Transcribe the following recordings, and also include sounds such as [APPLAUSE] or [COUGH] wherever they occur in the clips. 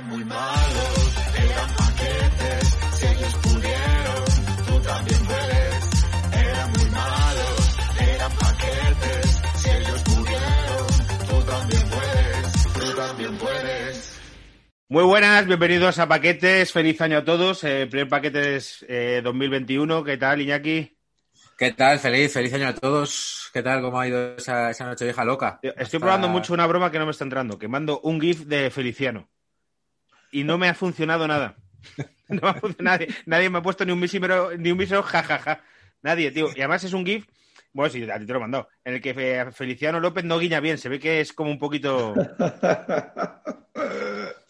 eran muy malos, eran paquetes, si ellos pudieron, tú también puedes. Eran muy malos, eran paquetes, si ellos pudieron, tú también puedes, tú también puedes. Muy buenas, bienvenidos a Paquetes, feliz año a todos, eh, primer Paquetes eh, 2021, ¿qué tal Iñaki? ¿Qué tal? Feliz, feliz año a todos. ¿Qué tal? ¿Cómo ha ido esa, esa noche vieja loca? Estoy Hasta- probando mucho una broma que no me está entrando, que mando un GIF de Feliciano. Y no me ha funcionado nada. [LAUGHS] No me ha funcionado. Nadie, nadie me ha puesto ni un mísero, ni un mísero jajaja. Nadie, tío. Y además es un GIF, bueno, sí, a ti te lo he mandado, en el que Fe- Feliciano López no guiña bien. Se ve que es como un poquito. [LAUGHS]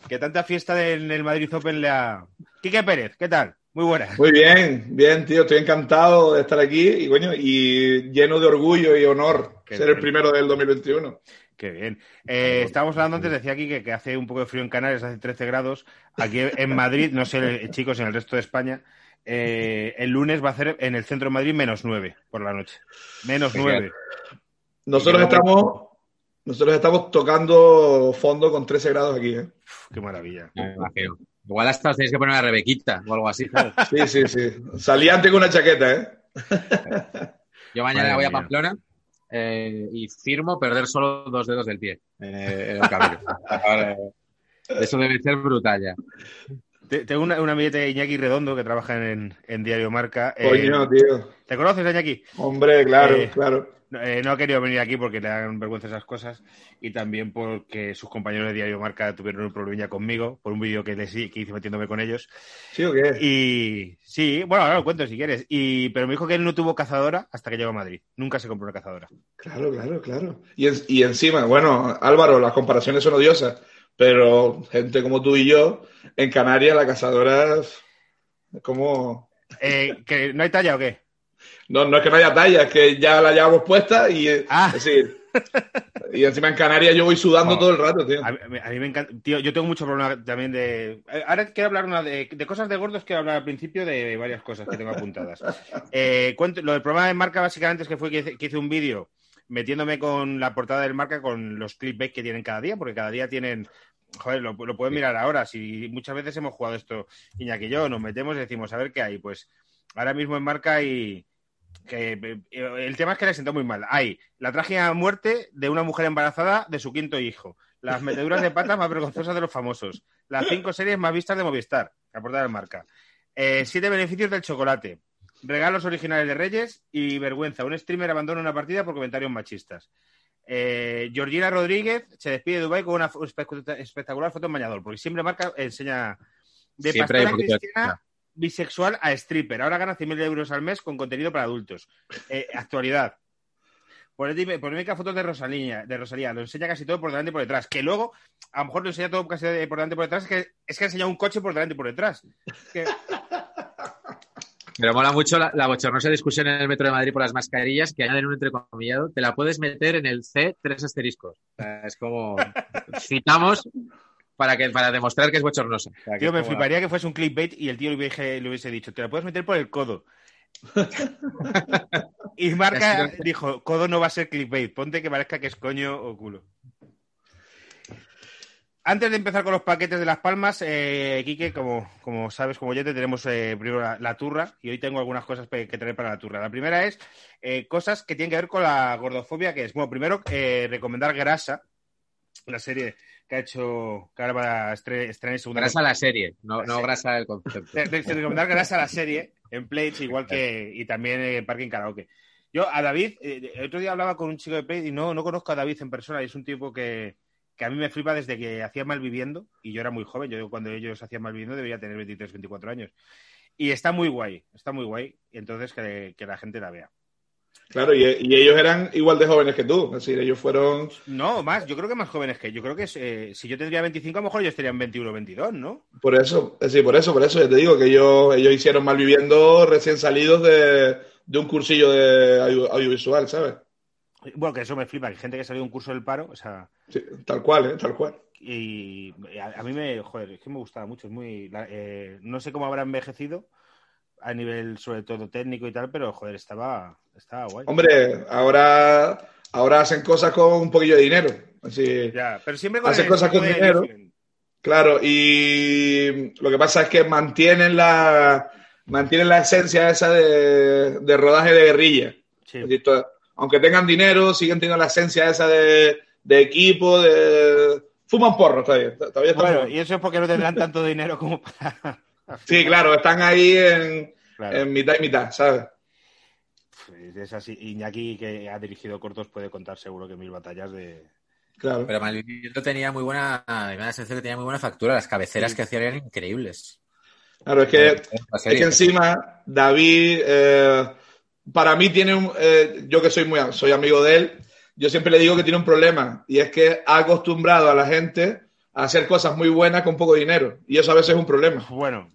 Que tanta fiesta en el Madrid Open le ha. Quique Pérez, ¿qué tal? Muy buenas. Muy bien, bien, tío. Estoy encantado de estar aquí y, coño, y lleno de orgullo y honor Qué ser bien. el primero del 2021. Qué bien. Eh, estábamos hablando antes, decía aquí que, que hace un poco de frío en Canarias, hace 13 grados. Aquí en Madrid, no sé, chicos, en el resto de España, eh, el lunes va a hacer en el centro de Madrid menos 9 por la noche. Menos Genial. 9. Nosotros estamos, nosotros estamos tocando fondo con 13 grados aquí. ¿eh? Uf, qué maravilla. Me imagino. Igual hasta os tenéis que poner a Rebequita o algo así. ¿sabes? Sí, sí, sí. Salí antes con una chaqueta, ¿eh? Yo mañana Madre voy a mía. Eh, y firmo perder solo dos dedos del pie en, el- en el camino. Ahora, Eso debe ser brutal ya. Te- Tengo una, una amiguete Iñaki Redondo que trabaja en, en Diario Marca. Eh, Coño, tío. ¿Te conoces, Iñaki? Hombre, claro, Eh, claro. No, eh, no ha querido venir aquí porque le dan vergüenza esas cosas y también porque sus compañeros de Diario Marca tuvieron un problemilla conmigo por un vídeo que, les, que hice metiéndome con ellos. ¿Sí o qué? Y sí, bueno, ahora lo cuento si quieres. Y, pero me dijo que él no tuvo cazadora hasta que llegó a Madrid. Nunca se compró una cazadora. Claro, claro, claro. Y, en- y encima, bueno, Álvaro, las comparaciones son odiosas, pero gente como tú y yo, en Canarias la cazadora es como... Eh, ¿que ¿No hay talla o qué? No, no es que no haya talla, es que ya la llevamos puesta y... eh, Ah. Es decir, y encima en Canarias yo voy sudando todo el rato, tío. A mí, a mí me encanta. Tío, yo tengo mucho problema también de. eh, Ahora quiero hablar una de, de cosas de gordos, quiero hablar al principio de varias cosas que tengo apuntadas. [LAUGHS] Eh, cuento- lo del problema de marca básicamente es que fue que hice, que hice un vídeo metiéndome con la portada del marca con los clickbait que tienen cada día, porque cada día tienen. Joder, lo, lo pueden mirar ahora. Si muchas veces hemos jugado esto, Iñaki y yo, nos metemos y decimos, a ver qué hay. Pues ahora mismo en marca hay. Que, eh, el tema es que le sentó muy mal. Hay la trágica muerte de una mujer embarazada de su quinto hijo. Las meteduras de patas más vergonzosas de los famosos. Las cinco series más vistas de Movistar. La portada de marca. Eh, siete beneficios del chocolate. Regalos originales de Reyes y vergüenza. Un streamer abandona una partida por comentarios machistas. Eh, Georgina Rodríguez se despide de Dubai con una espectacular foto en bañador, porque siempre marca enseña de Siempre pastora cristiana bisexual a stripper. Ahora gana 100.000 euros al mes con contenido para adultos. Eh, actualidad. Polémica fotos de Rosalía, de Rosalía. Lo enseña casi todo por delante y por detrás. Que luego, a lo mejor lo enseña todo casi por delante y por detrás. Que, es que ha enseñado un coche por delante y por detrás. Pero mola mucho la, la bochornosa discusión en el metro de Madrid por las mascarillas que añaden un entrecomillado. Te la puedes meter en el C tres asteriscos. Es como citamos para que para demostrar que es bochornosa. O sea, tío, me fliparía que fuese un clickbait y el tío le hubiese, le hubiese dicho, te la puedes meter por el codo. [LAUGHS] y Marca dijo, codo no va a ser clickbait, ponte que parezca que es coño o culo. Antes de empezar con los paquetes de Las Palmas, eh, Quique, como, como sabes, como yo te tenemos eh, primero la, la turra y hoy tengo algunas cosas que tener para la turra. La primera es eh, cosas que tienen que ver con la gordofobia, que es, bueno, primero eh, recomendar Grasa, la serie que ha hecho, que ahora va a estre- estrenar en segunda Grasa la serie, no, no grasa el concepto. de, de- de recomendar grasa a la serie en Plates, igual que y también en Parking Karaoke. Yo a David, eh, el otro día hablaba con un chico de Play y no, no conozco a David en persona, y es un tipo que, que a mí me flipa desde que hacía Malviviendo, y yo era muy joven, yo cuando ellos hacían Malviviendo debería tener 23, 24 años. Y está muy guay, está muy guay, y entonces que, que la gente la vea. Claro, y, y ellos eran igual de jóvenes que tú. Es decir, ellos fueron. No, más, yo creo que más jóvenes que yo creo que eh, si yo tendría 25, a lo mejor ellos tenían 21 o 22, ¿no? Por eso, es decir, por eso, por eso, ya te digo que ellos, ellos hicieron Malviviendo recién salidos de, de un cursillo de audio- audiovisual, ¿sabes? Bueno, que eso me flipa, que gente que salió de un curso del paro, o sea, Sí, tal cual, ¿eh? Tal cual. y a, a mí me, joder, es que me gustaba mucho, es muy, eh, no sé cómo habrá envejecido a nivel sobre todo técnico y tal, pero joder, estaba, estaba guay. Hombre, ahora, ahora hacen cosas con un poquillo de dinero. Así, Ya, pero siempre con Hace el cosas con dinero. Claro, y lo que pasa es que mantienen la, mantienen la esencia esa de, de rodaje de guerrilla. Sí. Aunque tengan dinero, siguen teniendo la esencia esa de, de equipo, de... Fuman porro todavía. todavía Bueno, y eso es porque no tendrán tanto dinero como para. Sí, claro, están ahí en, Claro. en mitad y mitad, ¿sabes? Pues Es así. Iñaki, que ha dirigido cortos, puede contar seguro que mil batallas de. Claro. Pero Malviviendo tenía muy buena, me da la sensación que tenía muy buena factura. Las cabeceras Sí. que hacían eran increíbles. Claro, es que, es que encima David, eh, para mí tiene un, eh, yo que soy muy soy amigo de él, yo siempre le digo que tiene un problema y es que ha acostumbrado a la gente a hacer cosas muy buenas con poco dinero y eso a veces es un problema. Bueno,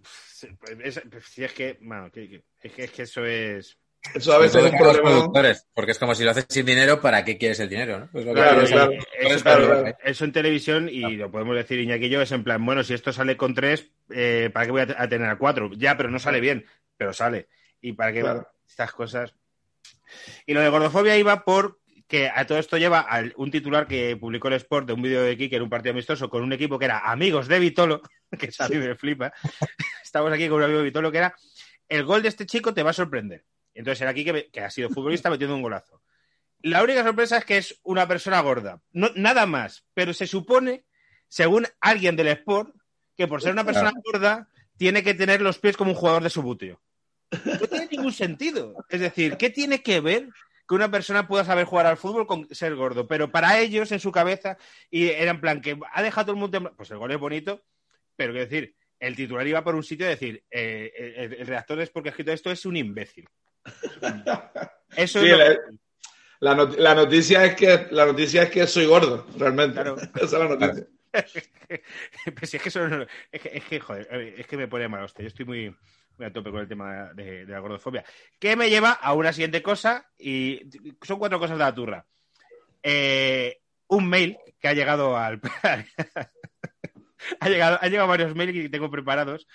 es- si es que. Bueno, que- que- es, que, es que eso es. Eso a veces es un problema. productores, porque es como si lo haces sin dinero, ¿para qué quieres el dinero? ¿no? Pues lo que Claro, claro. Eso, claro, claro, claro. eso en televisión, y lo podemos decir Iñaki y yo, es en plan, bueno, si esto sale con tres, eh, ¿para qué voy a, a tener a cuatro? Ya, pero no sale bien, pero sale. Y para qué Claro. estas cosas. Y lo de gordofobia iba por que a todo esto lleva al- un titular que publicó el Sport de un vídeo de Kike en un partido amistoso con un equipo que era amigos de Vitolo, [LAUGHS] que es a mí me flipa. [LAUGHS] Estamos aquí con un amigo de Vitolo que era el gol de este chico te va a sorprender. Entonces era Kike que ha sido futbolista metiendo un golazo. La única sorpresa es que es una persona gorda. No, nada más. Pero se supone, según alguien del Sport, que por ser una persona gorda, tiene que tener los pies como un jugador de subuteo. No tiene ningún sentido. Es decir, ¿qué tiene que ver que una persona pueda saber jugar al fútbol con ser gordo? Pero para ellos, en su cabeza, y era en plan que ha dejado todo el mundo. en- Pues el gol es bonito, pero quiero decir, el titular iba por un sitio de decir, eh, el, el redactor es porque ha escrito esto es un imbécil. [LAUGHS] Eso Sí, es lo- la, la not- la noticia es que la noticia es que soy gordo, realmente. Claro. [LAUGHS] Esa es la noticia. [LAUGHS] Pues es que eso no- es que, es que, joder, es que me pone mal hostia. Yo estoy muy a tope con el tema de, de la gordofobia. Que me lleva a una siguiente cosa y son cuatro cosas de la turra. Eh, un mail que ha llegado al. [LAUGHS] ha, llegado, ha llegado varios mails que tengo preparados.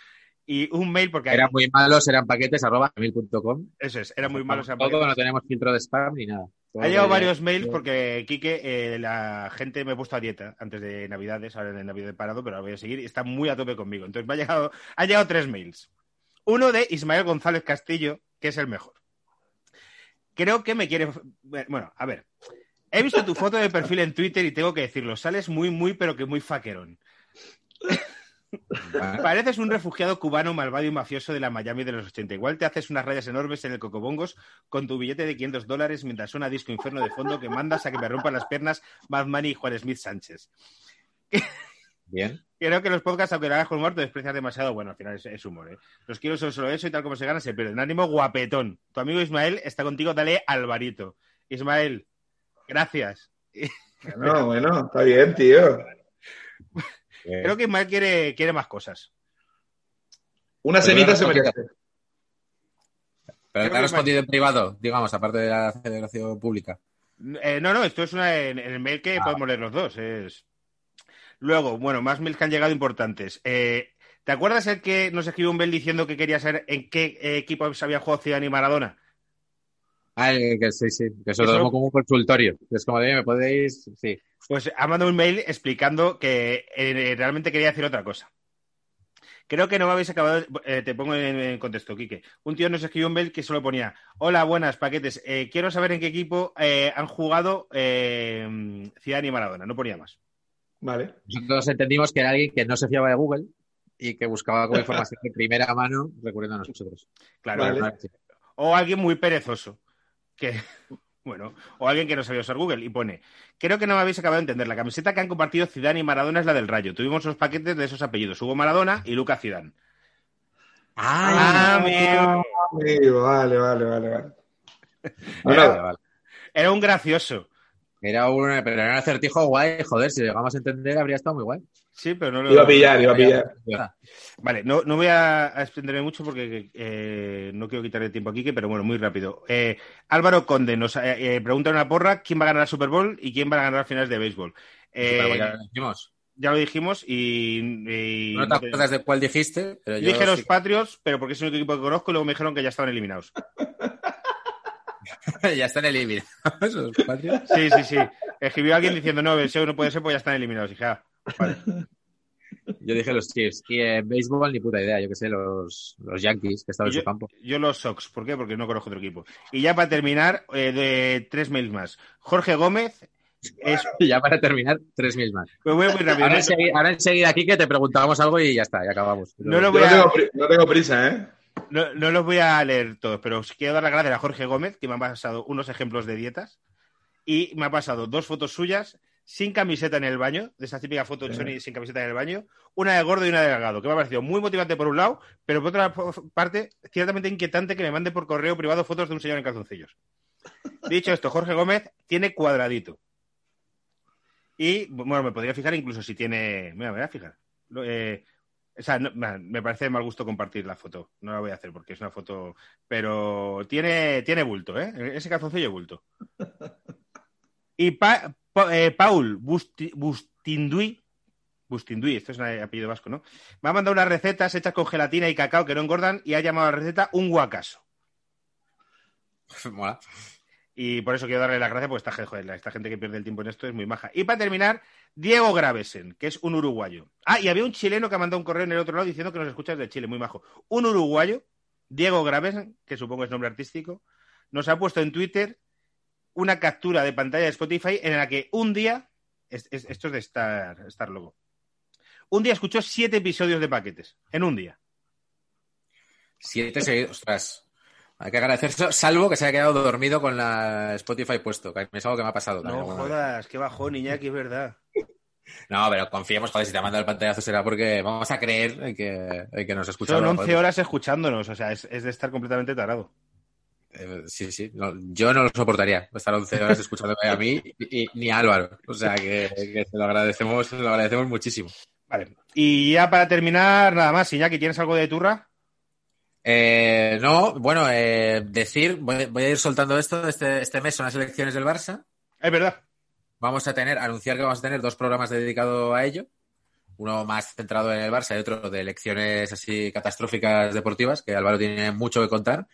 Y un mail porque Eran muy malos, eran paquetes arroba gmail.com. eso es, era muy malo. Todo, no tenemos filtro de spam ni nada. Ha llegado de- varios mails porque, Quique, eh, la gente me ha puesto a dieta antes de Navidades, ahora en Navidad he parado, pero ahora voy a seguir y está muy a tope conmigo. Entonces me ha llegado, ha llegado tres mails. Uno de Ismael González Castillo, que es el mejor. Creo que me quiere... Bueno, a ver. He visto tu foto de perfil en Twitter y tengo que decirlo, sales muy, muy, pero que muy faquerón. Pareces un refugiado cubano malvado y mafioso de la Miami de los 80. Igual te haces unas rayas enormes en el Cocobongos con tu billete de 500 dólares mientras suena disco inferno de fondo que mandas a que me rompan las piernas Bad Bunny y Juan Smith Sánchez. Bien. Creo que los podcasts, aunque lo hagas con humor, te desprecias demasiado. Bueno, al final es, es humor, ¿eh? Los quiero son solo eso y tal como se gana se pierden. Ánimo guapetón. Tu amigo Ismael está contigo, dale Alvarito. Ismael, gracias. Bueno, bueno, está bien, tío. [LAUGHS] Creo que Ismael quiere, quiere más cosas. Una cenita se merece. Pero te ha respondido en privado, digamos, aparte de la celebración pública. Eh, no, no, esto es una, en, en el mail que podemos leer los dos. Es... Luego, bueno, más mails que han llegado importantes. Eh, ¿Te acuerdas el que nos escribió un mail diciendo que quería saber en qué eh, equipo se había jugado Zidane y Maradona? Ah, que sí, sí, que se lo tomo como un consultorio. Es como de, ¿me podéis...? Sí. Pues ha mandado un mail explicando que eh, realmente quería decir otra cosa. Creo que no me habéis acabado. eh, te pongo en, en contexto, Quique. Un tío nos escribió un mail que solo ponía: Hola, buenas paquetes. eh, quiero saber en qué equipo han jugado Zidane y Maradona. No ponía más. Vale. Nosotros entendimos que era alguien que no se fiaba de Google y que buscaba como información de primera mano recurriendo a nosotros. Claro, Vale. O alguien muy perezoso. Que, [LAUGHS] bueno, o alguien que no sabía usar Google y pone, creo que no me habéis acabado de entender, la camiseta que han compartido Zidane y Maradona es la del Rayo. Tuvimos los paquetes de esos apellidos, Hugo Maradona y Lucas Zidane. Ah, amigo. Amigo, vale, vale, vale, vale. vale, vale. Era un gracioso. Era un, pero era un acertijo guay, joder, si lo llegamos a entender habría estado muy guay. Sí, pero no lo... iba a pillar, iba a pillar. Vale, no, no voy a, a extenderme mucho porque eh, no quiero quitarle tiempo aquí, pero bueno, muy rápido. Eh, Álvaro Conde nos eh, eh, pregunta una porra quién va a ganar el Super Bowl y quién va a ganar finales de béisbol. Eh, Pero ya lo dijimos. ya lo dijimos y... y- No te acuerdas de cuál dijiste, pero yo Dije los sí- Patriots, pero porque es el único equipo que conozco y luego me dijeron que ya estaban eliminados. [LAUGHS] ya están eliminados Patriots. Sí, sí, sí. Escribió alguien diciendo, no, el SEO no puede ser porque ya están eliminados. Y dije, ah, vale. [LAUGHS] Yo dije los Chiefs. Y en béisbol, ni puta idea. Yo que sé, los, los Yankees, que estaban en su campo. yo los Sox, ¿por qué? Porque no conozco otro equipo. Y ya para terminar, eh, de tres mails más. Jorge Gómez es. Y [LAUGHS] ya para terminar, tres mil más. Me voy muy rápido. Ahora, No, enseguida, ahora enseguida aquí que te preguntábamos algo y ya está, ya acabamos. No lo Yo voy no tengo, pri- no tengo prisa, ¿eh? No- no los voy a leer todos, pero os quiero dar las gracias a Jorge Gómez, que me ha pasado unos ejemplos de dietas. Y me ha pasado dos fotos suyas sin camiseta en el baño, de esa típica foto de. Sony sin camiseta en el baño, una de gordo y una de delgado, que me ha parecido muy motivante por un lado, pero por otra parte, ciertamente inquietante que me mande por correo privado fotos de un señor en calzoncillos. Dicho esto, Jorge Gómez tiene cuadradito. Y, bueno, me podría fijar incluso si tiene. Mira, me voy a fijar. Eh, o sea, me parece de mal gusto compartir la foto. No la voy a hacer porque es una foto. Pero tiene, tiene bulto, ¿eh? Ese calzoncillo bulto. Y eh, Paul Busti- Bustinduy. Bustinduy, esto es un apellido vasco, ¿no? Me ha mandado unas recetas hechas con gelatina y cacao que no engordan y ha llamado a la receta un guacaso. Mola. Y por eso quiero darle las gracias, porque esta, joder, esta gente que pierde el tiempo en esto es muy maja. Y para terminar, Diego Gravesen, que es un uruguayo. Ah, y había un chileno que ha mandado un correo en el otro lado diciendo que nos escuchas de Chile, muy majo. Un uruguayo, Diego Gravesen, que supongo es nombre artístico, nos ha puesto en Twitter una captura de pantalla de Spotify en la que un día, es- es- esto es de Star, Star Logo, un día escuchó siete episodios de paquetes, en un día. Siete seguidos. Ostras. Hay que agradecer, [LAUGHS] salvo que se haya quedado dormido con la Spotify puesto, que es algo que me ha pasado. No jodas, qué bajón, Iñaki, es verdad. No, pero confiemos, joder, si te ha mandado el pantallazo será porque vamos a creer en que, en que nos escucha. Son 11 horas escuchándonos, o sea, es, es de estar completamente tarado. Eh, sí, sí. No, yo no lo soportaría estar 11 horas [LAUGHS] escuchándome a mí y, y- ni a Álvaro. O sea que, que se lo agradecemos, se lo agradecemos muchísimo. Vale. Y ya para terminar, nada más, Iñaki, ¿tienes algo de turra? Eh, no, bueno, eh, decir, voy, voy a ir soltando esto. Este, este mes son las elecciones del Barça. Es verdad. Vamos a tener, anunciar que vamos a tener dos programas dedicados a ello. Uno más centrado en el Barça y otro de elecciones así catastróficas deportivas, que Álvaro tiene mucho que contar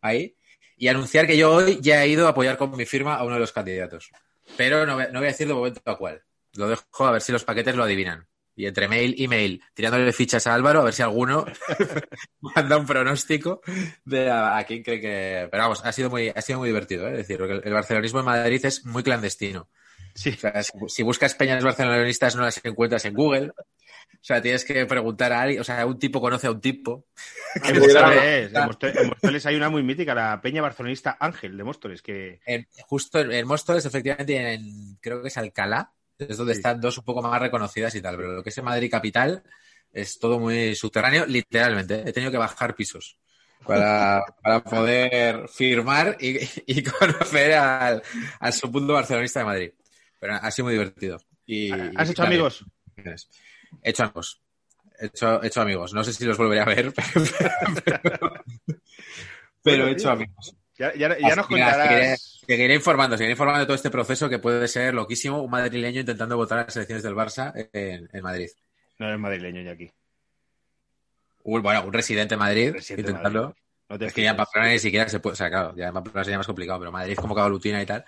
ahí. Y anunciar que yo hoy ya he ido a apoyar con mi firma a uno de los candidatos. Pero no, voy- no voy a decir de momento a cuál. Lo dejo a ver si los paquetes lo adivinan. Y entre mail y mail, tirándole fichas a Álvaro, a ver si alguno [LAUGHS] manda un pronóstico de a, a quién cree que. Pero vamos, ha sido muy, ha sido muy divertido, ¿eh? Es decir, porque el, el barcelonismo en Madrid es muy clandestino. Sí. O sea, si, si buscas peñas barcelonistas no las encuentras en Google. O sea, tienes que preguntar a alguien. O sea, un tipo conoce a un tipo. [LAUGHS] En Móstoles, en Móstoles- en Móstoles hay una muy mítica, la peña barcelonista Ángel de Móstoles, que En- justo en, en Móstoles, efectivamente, en, creo que es Alcalá, es donde Sí. están dos un poco más reconocidas y tal. Pero lo que es en Madrid capital es todo muy subterráneo, literalmente. ¿eh? He tenido que bajar pisos para, [LAUGHS] para poder firmar y, y [LAUGHS] conocer al, al submundo barcelonista de Madrid. Pero ha sido muy divertido. Y, ¿Has hecho también- amigos? He hecho amigos. He hecho, he hecho amigos. No sé si los volveré a ver, [LAUGHS] pero, pero, pero he hecho amigos. Ya, ya- ya nos contarás. seguiré, seguiré informando, seguiré informando de todo este proceso que puede ser loquísimo. Un madrileño intentando votar a las elecciones del Barça en, en Madrid. No eres madrileño, Iñaki. Un, bueno, un residente de Madrid Residente. Madrid. No te Es que ya en. Pamplona ni siquiera se puede. O sea, claro, ya en Pamplona sería más complicado, pero Madrid como que aglutina y tal.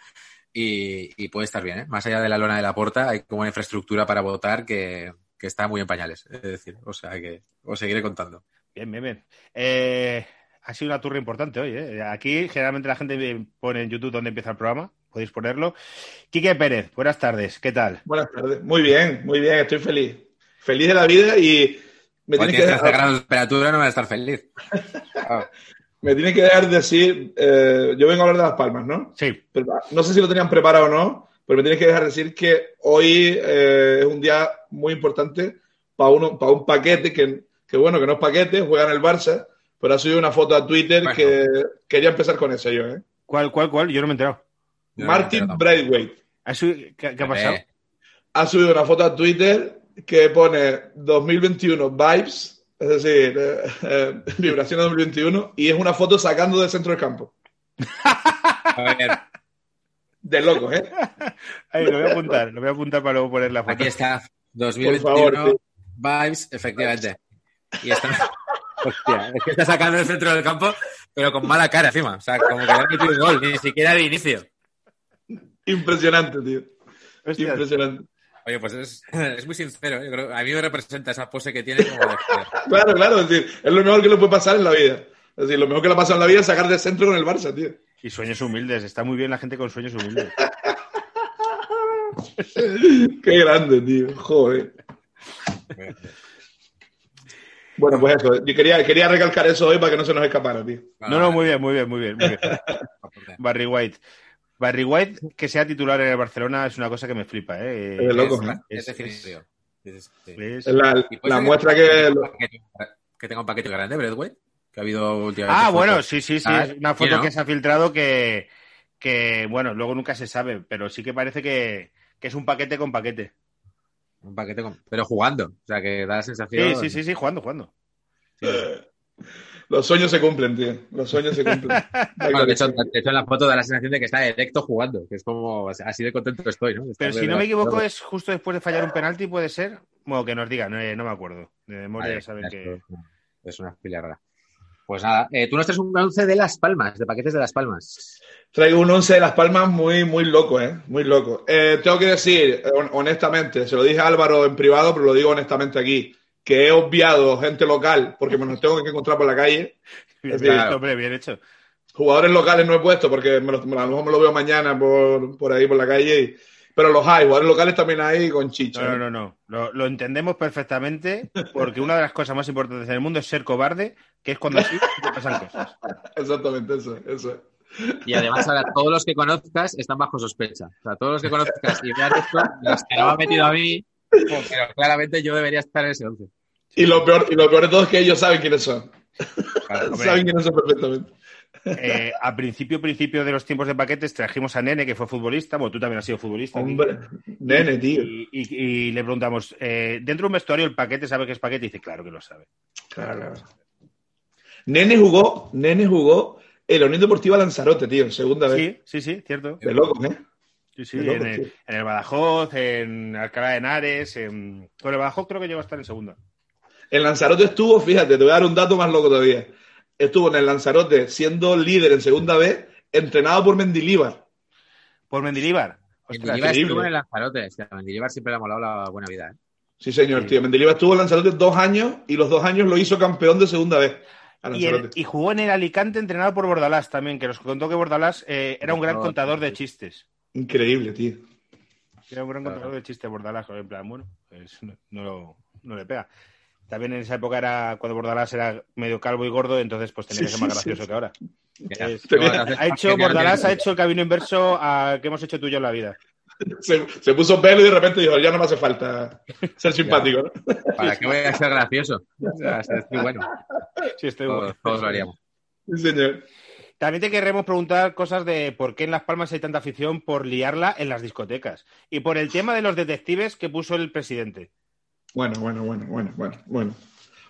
Y, y puede estar bien, ¿eh? Más allá de la lona de la puerta, hay como una infraestructura para votar que, que está muy en pañales. Es decir, o sea que os seguiré contando. Bien, bien, bien. Eh, ha sido una turra importante hoy. ¿eh? Aquí generalmente la gente pone en YouTube donde empieza el programa. Podéis ponerlo. Quique Pérez, buenas tardes. ¿Qué tal? Buenas tardes. Muy bien, muy bien, estoy feliz. Feliz de la vida y me tienes que 13 grados de temperatura, no vas a estar feliz. Ah, [LAUGHS] me tienes que dejar decir, eh, yo vengo a hablar de Las Palmas, ¿no? Sí, Pero, no sé si lo tenían preparado o no, pero me tienes que dejar decir que hoy eh, es un día muy importante para uno, para un paquete que, que, bueno, que no es paquete, juega en el Barça, pero ha subido una foto a Twitter Bueno. que quería empezar con eso yo, ¿eh? ¿cuál, cuál, cuál? Yo no me he enterado. no Martin entero Braithwaite ¿Ha subi- ¿Qué, qué ha pasado? Eh, ha subido una foto a Twitter que pone 2021 vibes, es decir, eh, eh, [LAUGHS] vibración de 2021, y es una foto sacando del centro del campo. a ver, De locos, ¿eh? [LAUGHS] Ay, lo voy a apuntar, lo voy a apuntar para luego poner la foto. aquí está. Por 2021 favor, sí. vibes, efectivamente. Y está, hostia, es que está sacando el centro del campo, pero con mala cara encima. O sea, como que le ha metido un gol, ni siquiera de inicio. Impresionante, tío. Hostia, Impresionante. Oye, pues es, es muy sincero. Yo creo, a mí me representa esa pose que tiene como. Claro, claro, es decir, es lo mejor que le puede pasar en la vida. Es decir, lo mejor que le ha pasado en la vida es sacar de centro con el Barça, tío. Y sueños humildes. Está muy bien la gente con sueños humildes. [LAUGHS] Qué grande, tío. Joder. Bueno, pues eso. Yo quería, quería recalcar eso hoy para que no se nos escapara, tío. No, no, muy bien, muy bien, muy bien. Muy bien. [LAUGHS] Barry White. Barry White, que sea titular en el Barcelona, es una cosa que me flipa, ¿eh? Es loco, Es, ¿eh? es Es- definitivo. Es- sí. Es- Es la, muestra que... paquete- que tenga un paquete grande, Breadway, que ha habido últimamente. Ah, bueno, fotos. sí, sí, sí. Ah, Es una foto ¿no? que se ha filtrado que, que, bueno, luego nunca se sabe, pero sí que parece que, que es un paquete con paquete. Un paquete con... Pero jugando. O sea, que da la sensación. Sí, sí, sí, sí, jugando, jugando. [LAUGHS] Los sueños se cumplen, tío. Los sueños se cumplen. [LAUGHS] Bueno, de, hecho, de hecho, en la foto da la sensación de que está directo jugando, que es como así de contento estoy, ¿no? De Pero si no me equivoco, es justo después de fallar un penalti, puede ser. Bueno, que nos digan, eh, no me acuerdo. De memoria Vale, ya saben que. Es una fila rara. Pues nada, eh, tú nos traes un 11 de Las Palmas, de paquetes de Las Palmas. Traigo un 11 de Las Palmas muy, muy loco, ¿eh? Muy loco. Eh, tengo que decir, hon- honestamente, se lo dije a Álvaro en privado, pero lo digo honestamente aquí, que he obviado gente local porque me los tengo que encontrar por la calle. [LAUGHS] Bien, bien, hombre, bien hecho. Jugadores locales no he puesto porque me los- a lo mejor me lo veo mañana por, por ahí, por la calle. y- pero los hay, jugadores locales también hay con chicha. No, ¿eh? no, no, no. Lo, lo entendemos perfectamente porque una de las cosas más importantes en el mundo es ser cobarde, que es cuando así te pasan cosas. [LAUGHS] Exactamente, eso, eso. Y además, ahora todos los que conozcas están bajo sospecha. O sea, todos los que conozcas y vean esto, los que no me han metido a mí, pero claramente yo debería estar en ese 11. Y lo peor, y lo peor de todo es que ellos saben quiénes son. [LAUGHS] Saben quiénes son perfectamente. Eh, a principio, principio de los tiempos de paquetes trajimos a Nene, que fue futbolista. Bueno, tú también has sido futbolista. Hombre, nene, tío. Y, y- y le preguntamos, eh, dentro de un vestuario el paquete sabe que es paquete y dice, claro que lo sabe. Claro, claro. Nene jugó, Nene jugó en la Unión Deportiva Lanzarote, tío, en segunda vez. Sí, sí, sí, cierto. De locos, ¿eh? Sí, sí, loco, el, en el Badajoz, en Alcalá de Henares, en... Con el Badajoz creo que llegó a estar en segunda. En Lanzarote estuvo, fíjate, te voy a dar un dato más loco todavía. Estuvo en el Lanzarote siendo líder en segunda vez, entrenado por Mendilíbar. Por Mendilíbar. Increíble. estuvo en el Lanzarote. O sea, a Mendilibar siempre le ha molado la buena vida. ¿eh? Sí, señor, Sí. tío. Mendilíbar estuvo en Lanzarote dos años y los dos años lo hizo campeón de segunda vez. Y, el- Lanzarote. y jugó en el Alicante entrenado por Bordalás también, que nos contó que Bordalás eh, era un gran No, contador de chistes. Increíble, tío. Era un gran Claro. contador de chistes Bordalás, en plan, bueno, pues no, no lo- no le pega. También en esa época era cuando Bordalás era medio calvo y gordo, entonces pues tenía Sí, que ser más sí, gracioso sí. que ahora. Es- bueno, Ha hecho, Bordalás ha hecho el camino inverso a que hemos hecho tú y yo en la vida. Se, se puso pelo y de repente dijo, ya no me hace falta ser simpático, ¿no? ¿Para qué voy a ser gracioso? O sea, es muy bueno. Sí, estoy Todos, todos lo haríamos. Sí, señor. También te queremos preguntar cosas de por qué en Las Palmas hay tanta afición por liarla en las discotecas y por el tema de los detectives que puso el presidente. Bueno, bueno, bueno, bueno, bueno, bueno.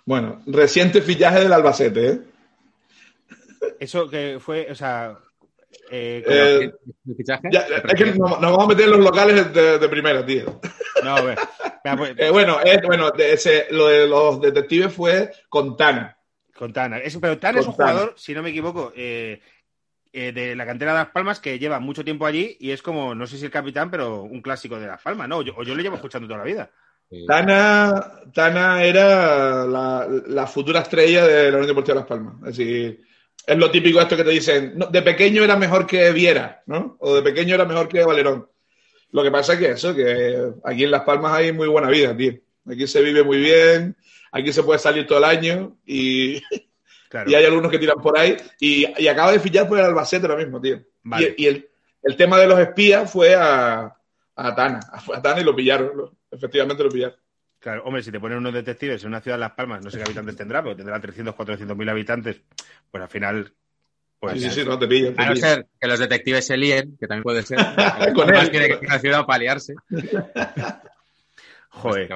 Bueno, reciente fichaje del Albacete, ¿eh? Eso que fue, o sea, eh, Eh, ¿El fichaje? ya, es que nos, nos vamos a meter en los locales de, de primera, tío. no, a ver, pues, [LAUGHS] Eh, bueno, bueno ese, lo de los detectives fue con Tana. con Tana. Es- pero Tana es un Tana. jugador, si no me equivoco, de la cantera de Las Palmas que lleva mucho tiempo allí y es como, no sé si el capitán, pero un clásico de Las Palmas, ¿no? Yo, o yo le llevo escuchando toda la vida. Sí. Tana, Tana era la, la futura estrella de la Unión Deportiva Las Palmas. Es decir, es lo típico esto que te dicen, no, de pequeño era mejor que Viera, ¿no? O de pequeño era mejor que Valerón. Lo que pasa es que eso, que aquí en Las Palmas hay muy buena vida, tío. Aquí se vive muy bien, aquí se puede salir todo el año y, [LAUGHS] Claro. y hay algunos que tiran por ahí. Y, y acaba de fichar por el Albacete ahora mismo, tío. Vale. Y, y el, el tema de los espías fue a, a Tana. Fue [LAUGHS] a Tana y lo pillaron. Efectivamente lo pillaron. Claro, hombre, si te ponen unos detectives en una ciudad de Las Palmas, no sé qué habitantes tendrá, pero tendrá 300, 400 mil habitantes, pues al final, pues sí, sí, sí, no te pillan. te A no pillan. ser que los detectives se líen, que también puede ser. [LAUGHS] Con él. quiere que sea una ciudad para liarse. joder.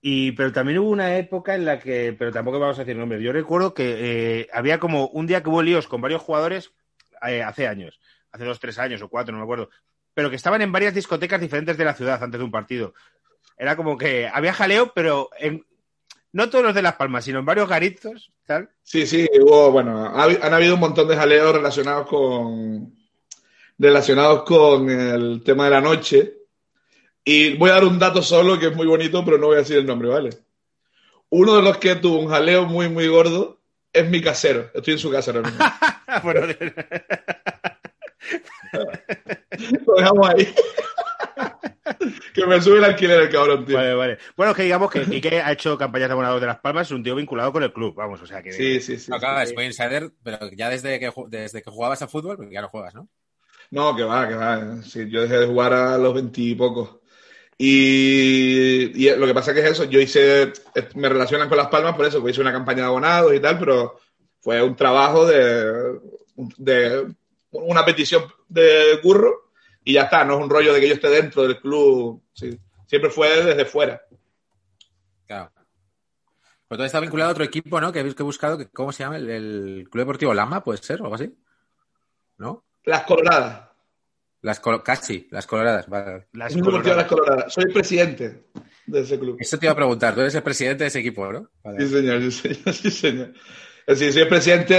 Y, pero también hubo una época en la que, pero tampoco vamos a decir nombres, yo recuerdo que eh, había como un día que hubo líos con varios jugadores eh, hace años, hace dos, tres años o cuatro, no me acuerdo, pero que estaban en varias discotecas diferentes de la ciudad antes de un partido. Era como que había jaleo, pero en, no todos los de Las Palmas, sino en varios garitos, tal. Sí, sí, hubo, bueno, ha- han habido un montón de jaleos relacionados con relacionados con el tema de la noche. Y voy a dar un dato solo que es muy bonito, pero no voy a decir el nombre, ¿vale? Uno de los que tuvo un jaleo muy, muy gordo es mi casero. Estoy en su casa ahora mismo. [LAUGHS] Bueno, Lo dejamos ahí. [LAUGHS] que me sube el alquiler el cabrón, tío. vale, vale. Bueno, que digamos que Quique ha hecho campañas de abonador de Las Palmas, es un tío vinculado con el club, vamos, o sea que... Sí, sí, sí. No, sí. insider, pero ya desde que, desde que jugabas a fútbol, porque ya no juegas, ¿no? No, que va, que va. Sí, yo dejé de jugar a los veintipocos. Y, y lo que pasa que es eso, yo hice, me relacionan con Las Palmas por eso, porque hice una campaña de abonados y tal, pero fue un trabajo de, de una petición de curro y ya está, no es un rollo de que yo esté dentro del club, sí. siempre fue desde fuera. Claro. Pues está vinculado a otro equipo, ¿no? Que habéis que he buscado, que, ¿cómo se llama? El, el Club Deportivo Lama, puede ser, o algo así. ¿No? Las Coloradas, Las colo- casi, las coloradas. Vale. Las coloradas. Coloradas, soy presidente de ese club. Eso te iba a preguntar, tú eres el presidente de ese equipo, ¿no? Vale. Sí, señor, sí, señor, sí, señor. Es decir, soy el presidente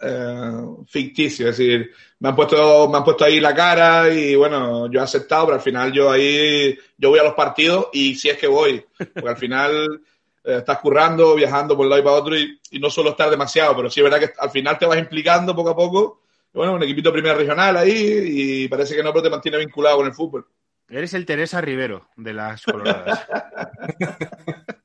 eh, ficticio, es decir, me han puesto, me han puesto ahí la cara y bueno, yo he aceptado, pero al final yo ahí, yo voy a los partidos y si es que voy, porque al final [LAUGHS] eh, estás currando, viajando por un lado y para otro y, y no suelo estar demasiado, pero sí es verdad que al final te vas implicando poco a poco. Bueno, un equipito primera regional ahí y parece que no, pero te mantiene vinculado con el fútbol. Eres el Teresa Rivero de las coloradas. [LAUGHS]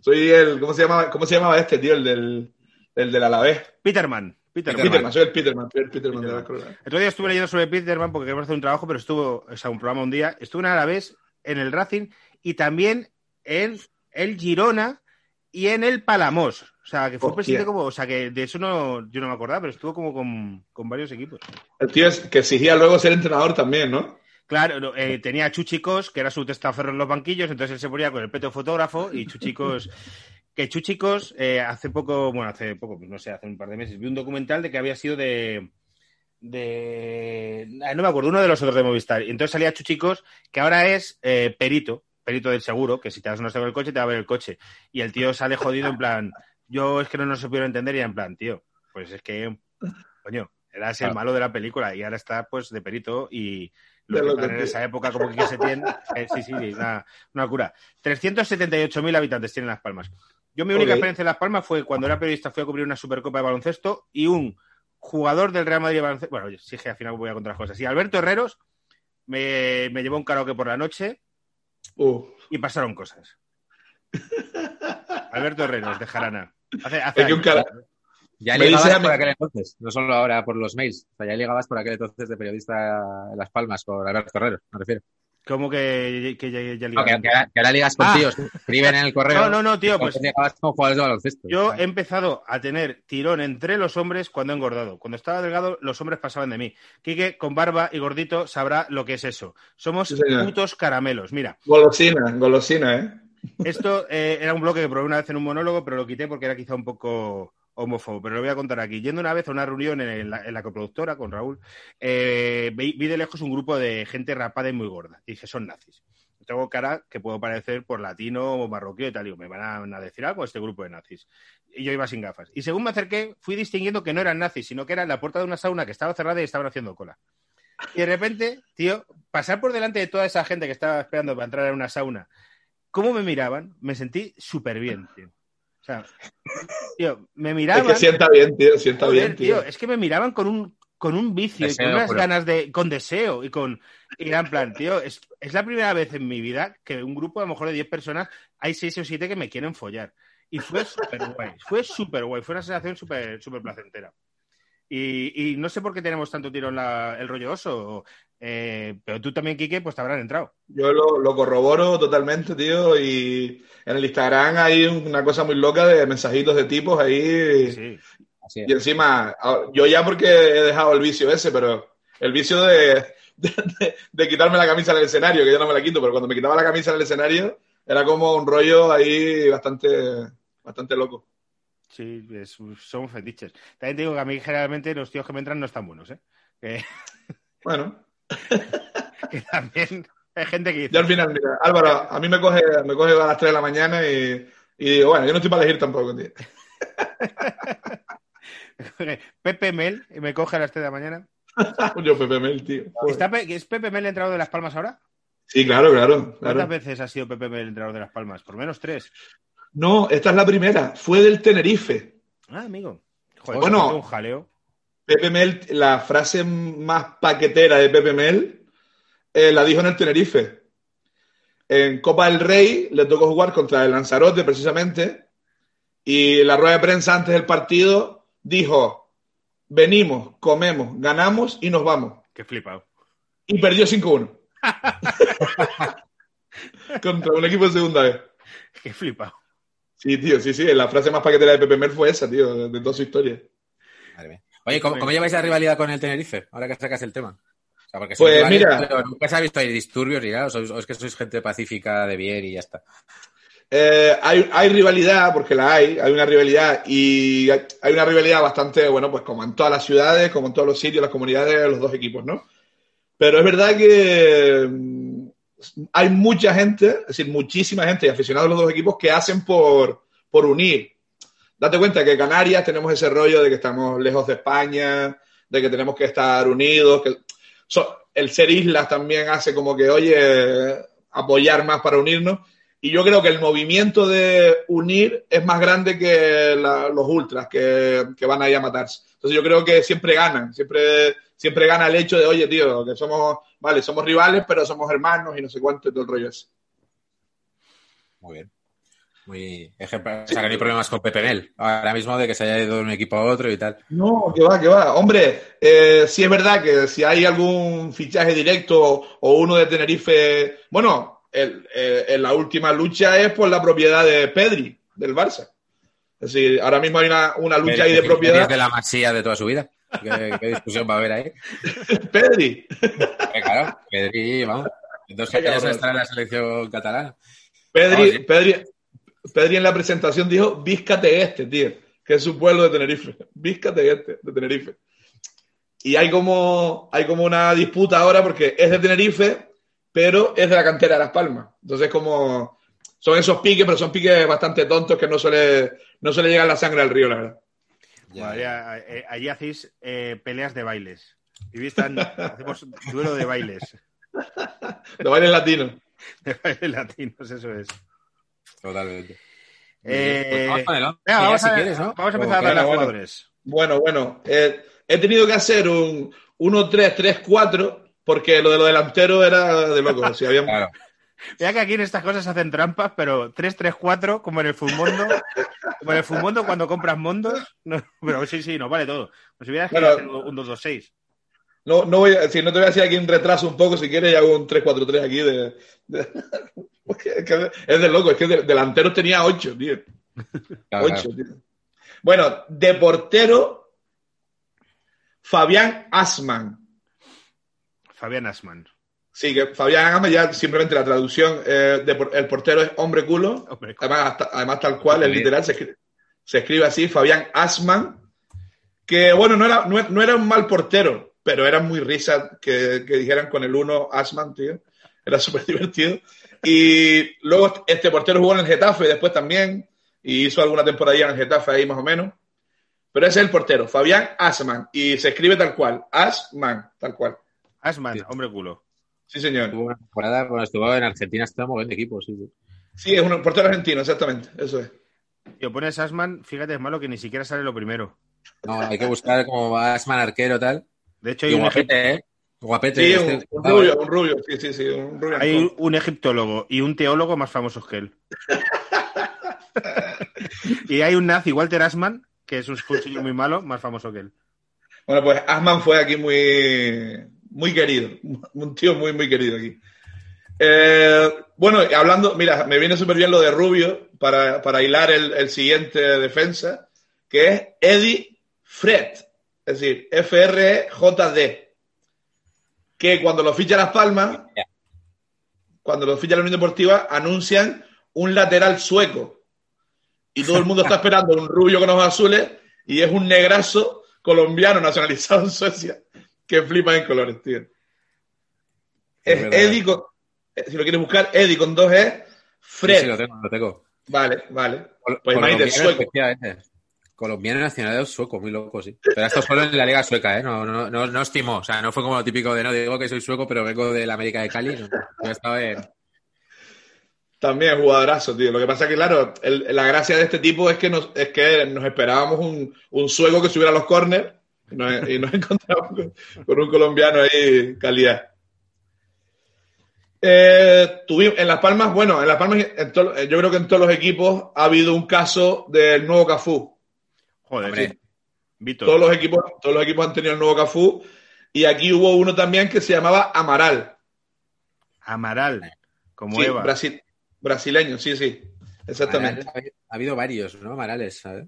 Soy el, ¿cómo se llamaba, cómo se llamaba este tío? El del, el del Alavés. Peterman. Peterman. Peterman, soy el Peterman, soy el Peterman, de día estuve leyendo sobre Peterman porque queríamos hacer un trabajo, pero estuvo, o sea, un programa un día, estuvo en Alavés, en el Racing y también en el Girona y en el Palamos. O sea, que fue Hostia. presidente como, o sea, que de eso no, yo no me acordaba, pero estuvo como con, con varios equipos. El tío es que exigía luego ser entrenador también, ¿no? Claro, eh, tenía a Chuchicos, que era su testaferro en los banquillos, entonces él se ponía con el peto fotógrafo y Chuchicos, [LAUGHS] que Chuchicos eh, hace poco, bueno, hace poco, no sé, hace un par de meses, vi un documental de que había sido de, de, ah, no me acuerdo, uno de los otros de Movistar. Y entonces salía Chuchicos, que ahora es eh, perito, perito del seguro, que si te das una con el coche te va a ver el coche. Y el tío sale jodido en plan, yo es que no nos supieron entender y en plan, tío, pues es que, coño, eras el malo de la película y ahora está pues de perito y los lo que en esa época como que se tienen, eh, sí, sí, una, una cura. 378.000 habitantes tienen Las Palmas. Yo mi única experiencia en Las Palmas fue cuando era periodista fui a cubrir una Supercopa de baloncesto y un jugador del Real Madrid de baloncesto, bueno, sí que al final voy a contar cosas. Y Alberto Herreros me, me llevó un karaoke por la noche Uh, y pasaron cosas. Alberto Herreros, de Jarana. Hace, hace es que un cara... Ya Me ligabas dice por aquel entonces, no solo ahora por los mails. O sea, ya ligabas por aquel entonces de periodista en Las Palmas con Alberto Herrero, me refiero. ¿Cómo que, que ya, ya No, que, ahora, que ahora ligas con Ah. tíos escriben en el correo. No, no, no, tío, pues ligabas con jugadores de baloncesto. Yo he empezado a tener tirón entre los hombres cuando he engordado. Cuando estaba delgado, los hombres pasaban de mí. Quique, con barba y gordito, sabrá lo que es eso. Somos Sí, putos caramelos. Mira, Golosina, golosina, ¿eh? esto eh, era un bloque que probé una vez en un monólogo, pero lo quité porque era quizá un poco homófobo. Pero lo voy a contar aquí. Yendo una vez a una reunión en la, coproductora con Raúl, eh, vi, de lejos un grupo de gente rapada y muy gorda. Dije, son nazis. Tengo cara que puedo parecer por latino o marroquí y tal. Digo, me van a, a decir algo este grupo de nazis. Y yo iba sin gafas. Y según me acerqué, fui distinguiendo que no eran nazis, sino que era la puerta de una sauna que estaba cerrada y estaban haciendo cola. Y de repente, tío, pasar por delante de toda esa gente que estaba esperando para entrar en una sauna, ¿cómo me miraban? Me sentí súper bien, tío. O sea, tío, me Es miraban. que sienta bien, tío, sienta Joder, bien, tío. Es que me miraban con un, con un vicio y con unas pero- ganas de. con deseo y con. Y era en plan, tío, es, es la primera vez en mi vida que un grupo a lo mejor de 10 personas hay 6 o 7 que me quieren follar. Y fue súper guay. Fue súper guay. Fue una sensación súper súper placentera. Y, y no sé por qué tenemos tanto tiro en la- el rollo oso. Eh, pero tú también, Quique, pues te habrán entrado. Yo lo, lo corroboro totalmente, tío, y en el Instagram hay una cosa muy loca de mensajitos de tipos ahí. Sí. Así. Y encima, ahora- yo ya porque he dejado el vicio ese, pero el vicio de, [LAUGHS] de, de- de quitarme la camisa en el escenario, que yo no me la quito, pero cuando me quitaba la camisa en el escenario, era como un rollo ahí bastante, bastante loco. Sí, es- somos fetiches. También te digo que a mí generalmente los tíos que me entran no están buenos, ¿eh? Bueno, [LAUGHS] que también hay gente que dice, yo al final, mira, Álvaro, a mí me coge, me coge a las 3 de la mañana y, y digo, bueno, yo no estoy para elegir tampoco, tío. [LAUGHS] Pepe Mel y me coge a las 3 de la mañana. [LAUGHS] Yo, Pepe Mel, tío. ¿Está Pe- ¿Es Pepe Mel el entrenador de Las Palmas ahora? Sí, claro, claro. ¿Cuántas claro. veces ha sido Pepe Mel el entrenador de Las Palmas? Por menos tres. No, esta es la primera. Fue del Tenerife. Ah, amigo. Joder, Bueno. un jaleo. Pepe Mel, la frase más paquetera de Pepe Mel, eh, la dijo en el Tenerife. En Copa del Rey le tocó jugar contra el Lanzarote, precisamente, y la rueda de prensa antes del partido dijo, venimos, comemos, ganamos y nos vamos. Qué flipado. Y perdió 5-1. [LAUGHS] contra un equipo de segunda vez. Qué flipado. Sí, tío, sí, sí, la frase más paquetera de Pepe Mel fue esa, tío, de, de toda su historia. Madre mía. Oye, ¿cómo, cómo lleváis la rivalidad con el Tenerife? Ahora que sacas el tema. O sea, porque Pues rivales, mira. pero nunca se ha visto ahí disturbios ni nada. O, sois- o es que sois gente pacífica de bien y ya está. Eh, hay, hay rivalidad, porque la hay, hay una rivalidad y hay, hay una rivalidad bastante, bueno, pues como en todas las ciudades, como en todos los sitios, las comunidades de los dos equipos, ¿no? Pero es verdad que mm, hay mucha gente, es decir, muchísima gente y aficionados de los dos equipos que hacen por, por unir. Date cuenta que Canarias tenemos ese rollo de que estamos lejos de España, de que tenemos que estar unidos, que el ser islas también hace como que, oye, apoyar más para unirnos. Y yo creo que el movimiento de unir es más grande que los ultras que, que van ahí a matarse. Entonces yo creo que siempre ganan, siempre, siempre gana el hecho de, oye, tío, que somos, vale, somos rivales, pero somos hermanos y no sé cuánto y todo el rollo ese. Muy bien. Muy ejemplar. O sea, que no hay problemas con Pepe Mel. Ahora mismo de que se haya ido de un equipo a otro y tal. No, que va, que va. Hombre, eh, sí es verdad que si hay algún fichaje directo o uno de Tenerife, bueno, el, eh, en la última lucha es por la propiedad de Pedri, del Barça. Es decir, ahora mismo hay una, una lucha ahí de propiedad. De la masía de toda su vida. ¿Qué, qué discusión va a haber ahí? [LAUGHS] Pedri. Eh, claro, Pedri, vamos. Dos Qué estar en la selección catalana. Pedri, sí. Pedri, Pedri en la presentación dijo Víscate este, tío, que es su pueblo de Tenerife. [LAUGHS] Víscate este, de Tenerife. Y hay como, hay como una disputa ahora porque es de Tenerife, pero es de la cantera de Las Palmas. Entonces, como son esos piques, pero son piques bastante tontos que no suele, no suele llegar la sangre al río, la verdad. Vale, a- eh, allí hacéis eh, peleas de bailes. Vivís tan- hacemos duelo de bailes. [LAUGHS] De bailes latinos. [LAUGHS] De bailes latinos, eso es. Totalmente. Eh, Pues vamos ya, vamos, si a, quieres, ¿no? vamos a O empezar a hablar de Bueno, jugadores. Bueno, bueno. eh, he tenido que hacer un 1-3-3-4 porque lo de los delanteros era de locos. Si había- Claro. Mira que aquí en estas cosas se hacen trampas, pero 3-3-4, como en el Fumondo, como en el Fumondo cuando compras mondos. No, pero sí, sí, nos vale todo. Pues si hubieras Bueno. querido hacer un 2-2-6. No, no voy a decir, no te voy a decir aquí un retraso un poco, si quieres, y hago un 3-4-3 aquí de. [LAUGHS] es, de loco, es que de- delanteros tenía 8, tío. [LAUGHS] claro, 8, claro. tío. Bueno, de portero, Fabián Asman. Fabián Asman. Sí, que Fabián Asman, ya simplemente la traducción, eh, de el portero es hombre culo. Hombre, Además, hasta- además tal cual, Bien. literal, se escribe, se escribe así, Fabián Asman, que bueno, no era, no, no era un mal portero, pero era muy risa que, que dijeran con el 1 Asman, tío. Era súper [LAUGHS] divertido. Y luego este portero jugó en el Getafe después también, y hizo alguna temporada en el Getafe ahí más o menos. Pero ese es el portero, Fabián Asman, y se escribe tal cual, Asman, tal cual. Asman, Sí. hombre culo. Sí, señor. Tuvo una temporada, bueno, estuvo en Argentina, muy buen equipo, sí, sí. Sí, es un portero argentino, exactamente, eso es. Tío, pones Asman, fíjate, es malo que ni siquiera sale lo primero. No, hay que buscar como Asman arquero tal. De hecho, Y hay un, guapete, ¿eh? Guapete. Sí, este- un, un rubio, un rubio, sí, sí, sí, un rubio. hay un egiptólogo y un teólogo más famosos que él. [LAUGHS] y hay un nazi, Walter Asman, que es un [LAUGHS] señor muy malo, más famoso que él. Bueno, pues Asman fue aquí muy, muy querido, un tío muy, muy querido aquí. Eh, bueno, hablando, mira, me viene súper bien lo de Rubio para, para hilar el, el siguiente defensa, que es Eddie Fred, es decir, F-R-J-D, que cuando lo ficha Las Palmas, cuando lo ficha la Unión Deportiva, anuncian un lateral sueco. Y todo el mundo está [LAUGHS] esperando un rubio con ojos azules y es un negrazo colombiano nacionalizado en Suecia que flipa en colores, tío. Es verdad. Eddie con, eh, si lo quieres buscar, Eddie con dos E, Fred. sí, lo tengo, lo tengo. Vale, vale. Col- Pues imagínate, sueco. efectivamente. Colombiano nacional sueco, muy loco, sí. Pero esto solo en la liga sueca, ¿eh? No, no, no, no estimó. O sea, no fue como lo típico de no digo que soy sueco, pero vengo de la América de Cali. No, yo estaba en... También jugadorazo, tío. Lo que pasa es que, claro, la gracia de este tipo es que nos, es que nos esperábamos un, un sueco que subiera a los corners y nos, [LAUGHS] encontramos con, un colombiano ahí calidad. Eh, en Las Palmas, bueno, en Las Palmas, yo creo que en todos los equipos ha habido un caso del nuevo Cafú. Joder, sí. Víctor. Todos los equipos, todos los equipos han tenido el nuevo Cafú. Y aquí hubo uno también que se llamaba Amaral. Amaral, como Sí, Eva. Brasil, brasileño, sí, sí. Exactamente. Amaral, ha habido varios, ¿no? Marales, ¿sabes?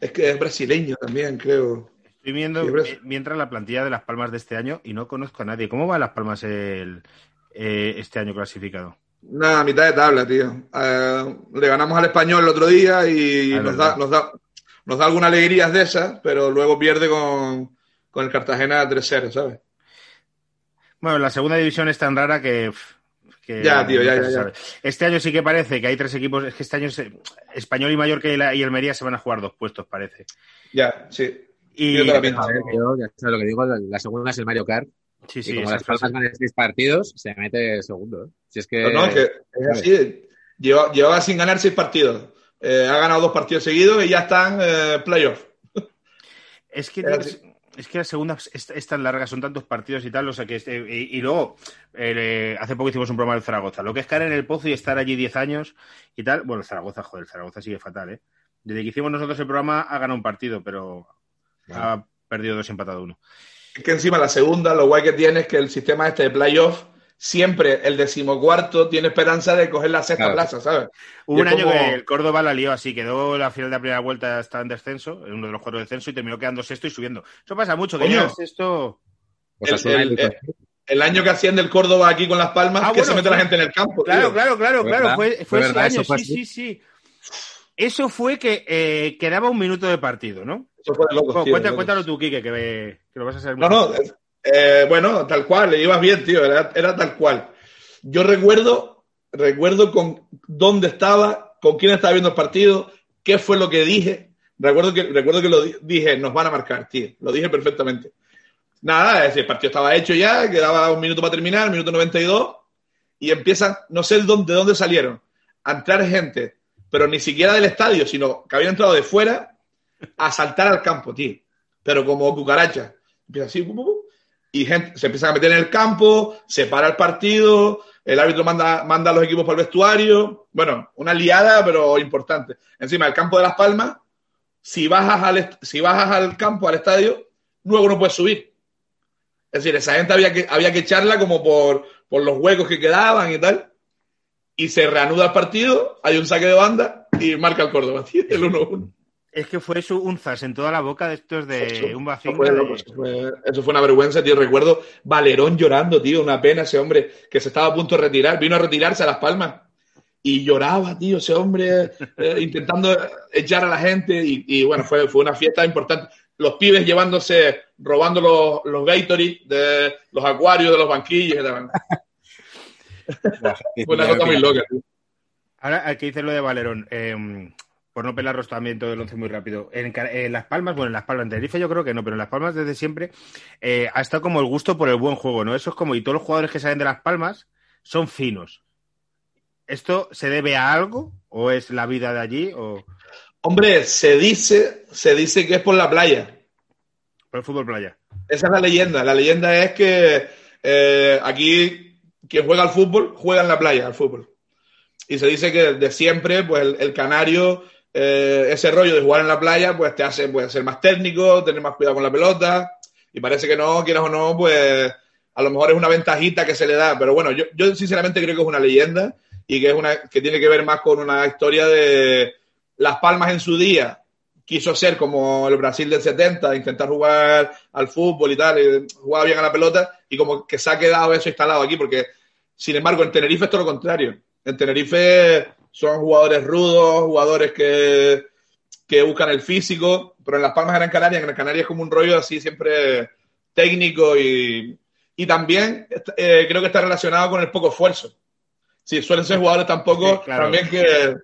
Es que es brasileño también, creo. Estoy viendo Sí, eh, mientras la plantilla de Las Palmas de este año y no conozco a nadie. ¿Cómo va Las Palmas el, eh, este año clasificado? Nada, mitad de tabla, tío. Eh, le ganamos al español el otro día y Ah, nos, da, nos, da, nos da algunas alegrías de esas, pero luego pierde con, con el Cartagena 3-0, ¿sabes? Bueno, la segunda división es tan rara que. Ya, tío, ya, ya. Este año sí que parece que hay tres equipos. Es que este año se- Español y Mallorca y, la- y Almería se van a jugar dos puestos, parece. Ya, sí. Y Yo también. A ver, yo, ya sabes lo que digo, la, la segunda es el Mario Kart. Sí, y sí, como esa las Palmas ganan seis partidos, se mete segundo. ¿eh? Si es que. No, no, es que es así. Lleva- llevaba sin ganar seis partidos. Eh, ha ganado dos partidos seguidos y ya están eh, playoff. Es que, Es es, que la segunda es, es tan larga, son tantos partidos y tal, o sea que este- y, y luego eh, hace poco hicimos un programa del Zaragoza, lo que es caer en el pozo y estar allí 10 años y tal, bueno, el Zaragoza, joder, el Zaragoza sigue fatal, ¿eh? Desde que hicimos nosotros el programa ha ganado un partido, pero ha perdido dos y empatado uno. Es que encima la segunda, lo guay que tiene es que el sistema este de playoff, siempre el decimocuarto tiene esperanza de coger la sexta Claro. plaza, ¿sabes? Hubo un año como- que el Córdoba la lió así, quedó la final de la primera vuelta, estaba en descenso, en uno de los cuatro de descenso y terminó quedando sexto y subiendo. Eso pasa mucho, que Coño. llega el sexto... Osasuna el- y- el- El año que asciende el Córdoba aquí con Las Palmas, Ah, que bueno, se mete la gente en el campo. Claro, tío. claro, claro, Fue claro. Fue, fue fue ese verdad, año, sí, sí, sí. Eso fue que eh, quedaba un minuto de partido, ¿no? Eso fue de locos, Bueno, tío, locos. cuéntalo tú, Quique, que, que lo vas a saber No, no, eh, bueno, tal cual, ibas bien, tío, era, era tal cual. Yo recuerdo, recuerdo con dónde estaba, con quién estaba viendo el partido, qué fue lo que dije. Recuerdo que, recuerdo que lo di- dije, nos van a marcar, tío, lo dije perfectamente. Nada, es decir, el partido estaba hecho ya, quedaba un minuto para terminar, minuto 92, y empiezan, no sé de dónde, de dónde salieron, a entrar gente, pero ni siquiera del estadio, sino que habían entrado de fuera a saltar al campo, tío. Pero como cucaracha. Empieza así, y gente se empiezan a meter en el campo, se para el partido, el árbitro manda, manda a los equipos para el vestuario. Bueno, una liada, pero importante. Encima, el campo de Las Palmas, si bajas al, si bajas al campo, al estadio, luego no puedes subir. Es decir, esa gente había que, había que echarla como por, por los huecos que quedaban y tal. Y se reanuda el partido, hay un saque de banda y marca el Córdoba, [LAUGHS] el 1-1. Es que fue eso, un zas en toda la boca de estos de Eso- un eso de- loco, eso fue- eso fue una vergüenza, tío. Recuerdo Valerón llorando, tío, una pena ese hombre que se estaba a punto de retirar, vino a retirarse a Las Palmas y lloraba, tío, ese hombre eh, [LAUGHS] intentando echar a la gente y, y, bueno, fue, fue una fiesta importante. Los pibes llevándose, robando los, los Gatorade de los acuarios de los banquillos. y tal. [LAUGHS] Fue una cosa muy loca, tío. Ahora, al que dice lo de Valerón, eh, por no pelarlos también todo el once muy rápido. En Las Palmas, bueno, en Las Palmas, en Tenerife yo creo que no, pero en Las Palmas desde siempre eh, ha estado como el gusto por el buen juego, ¿no? Eso es como, y todos los jugadores que salen de Las Palmas son finos. ¿Esto se debe a algo? ¿O es la vida de allí? ¿O Hombre, se dice, se dice que es por la playa. por el fútbol playa? Esa es la leyenda. La leyenda es que eh, aquí quien juega al fútbol juega en la playa al fútbol. Y se dice que de siempre, pues el, canario, eh, ese rollo de jugar en la playa, pues te hace pues, ser más técnico, tener más cuidado con la pelota. Y parece que no, quieras o no, pues a lo mejor es una ventajita que se le da. Pero bueno, yo, yo sinceramente creo que es una leyenda y que es una que tiene que ver más con una historia de Las Palmas en su día quiso ser como el Brasil del 70, intentar jugar al fútbol y tal, y jugaba bien a la pelota, y como que se ha quedado eso instalado aquí, porque sin embargo en Tenerife es todo lo contrario. En Tenerife son jugadores rudos, jugadores que, que buscan el físico, pero en Las Palmas eran Canarias, en Canarias es como un rollo así siempre técnico y, y también eh, creo que está relacionado con el poco esfuerzo. Sí, suelen ser jugadores tampoco Sí, claro. también que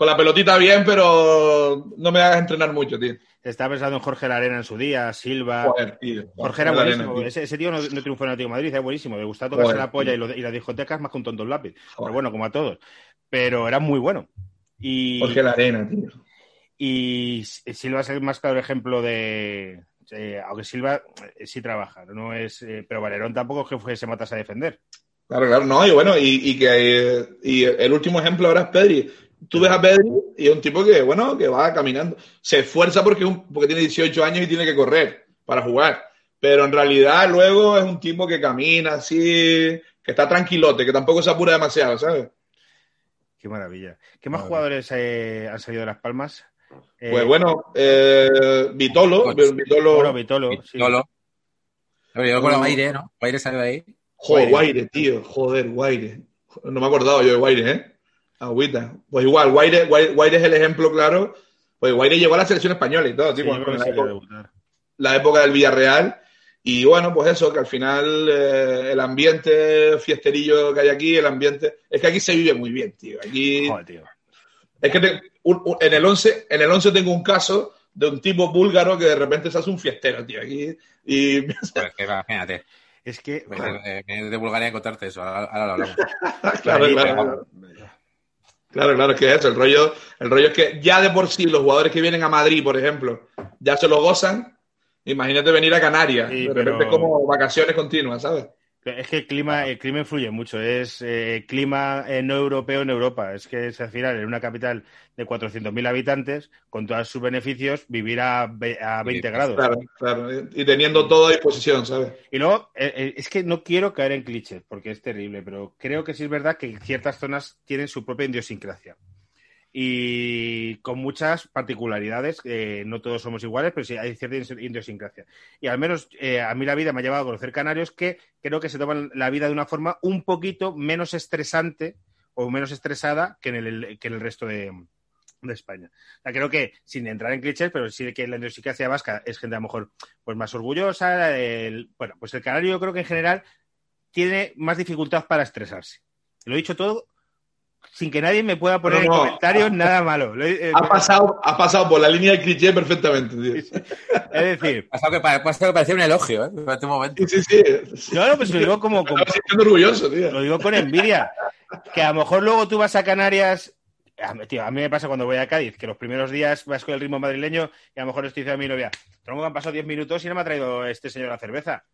con la pelotita bien, pero no me hagas entrenar mucho, tío. Estaba pensando en Jorge Larena en su día, Silva. Joder, tío. Jorge era buenísimo. tío. ese, ese tío no, no triunfó en el Atlético de Madrid, es buenísimo. Le gustaba tocarse Joder, la polla y, lo- y las discotecas más con tonto el lápiz. Pero bueno, como a todos. Pero era muy bueno. Y, Jorge la arena, tío. y Silva es el más claro ejemplo de. eh, aunque Silva eh, sí trabaja, no es. eh, pero Valerón tampoco es que fue- se matase a defender. Claro, claro, no, y bueno, y, y que eh, y el último ejemplo ahora es Pedri. Tú ves a Pedri y es un tipo que, bueno, que va caminando. Se esfuerza porque, es un- porque tiene 18 años y tiene que correr para jugar. Pero en realidad luego es un tipo que camina así, que está tranquilote, que tampoco se apura demasiado, ¿sabes? Qué maravilla. ¿Qué más jugadores eh, han salido de Las Palmas? Eh, Pues bueno, eh, Vitolo. Vitolo, bueno, Vitolo. sí. Solo. Yo con Guaire, ¿no? Guaire salió de ahí. joder, Guaire. Guaire, tío, joder, Guaire. No me he acordado yo de Guaire, ¿eh? Agüita. Pues igual, Guaire, Guaire, Guaire es el ejemplo claro. Pues Guaire llegó a la selección española y todo, Sí, tío, yo con- la época- la época del Villarreal. Y bueno, pues eso, que al final eh, el ambiente fiesterillo que hay aquí, el ambiente. Es que aquí se vive muy bien, tío. Aquí. Joder, tío. Es que te- un- un- en, el 11, en el 11 tengo un caso de un tipo búlgaro que de repente se hace un fiestero, tío. Aquí. Y. [LAUGHS] Pues que imagínate. Es que. Eh, eh, de Bulgaria contarte eso. Ahora, ahora lo hablamos. [LAUGHS] claro, claro. Claro, claro, es que es eso. El rollo, el rollo es que ya de por sí los jugadores que vienen a Madrid, por ejemplo, ya se lo gozan. Imagínate venir a Canarias. Sí, de repente pero- como vacaciones continuas, ¿sabes? Es que el clima, el clima influye mucho. Es eh, clima eh, no europeo en Europa. Es que es al final en una capital de 400.000 habitantes, con todos sus beneficios, vivir a, a 20 grados. Claro, claro. Y teniendo todo a disposición, ¿sabes? Y luego, eh, eh, es que no quiero caer en clichés, porque es terrible, pero creo que sí es verdad que ciertas zonas tienen su propia idiosincrasia. Y con muchas particularidades, eh, no todos somos iguales, pero sí hay cierta idiosincrasia. Y al menos eh, a mí la vida me ha llevado a conocer canarios que creo que se toman la vida de una forma un poquito menos estresante o menos estresada que en el, que en el resto de, de España. O sea, creo que, sin entrar en clichés, pero sí que la idiosincrasia vasca es gente a lo mejor pues más orgullosa. el- bueno, pues el canario yo creo que en general tiene más dificultad para estresarse. Lo he dicho todo sin que nadie me pueda poner No, en no. comentarios nada malo. Eh, Ha pasado, ha pasado por la línea de cliché perfectamente, tío. Es decir, Pasado que, pa- pasado que parecía un elogio, ¿eh? Durante un momento. Sí, sí, sí. no, no, pues lo digo como, como- [LAUGHS] orgulloso, tío. lo digo con envidia. Que a lo mejor luego tú vas a Canarias. A mí, tío, a mí me pasa cuando voy a Cádiz, que los primeros días vas con el ritmo madrileño y a lo mejor estoy diciendo a mi novia, tronco que han pasado 10 minutos y no me ha traído este señor la cerveza.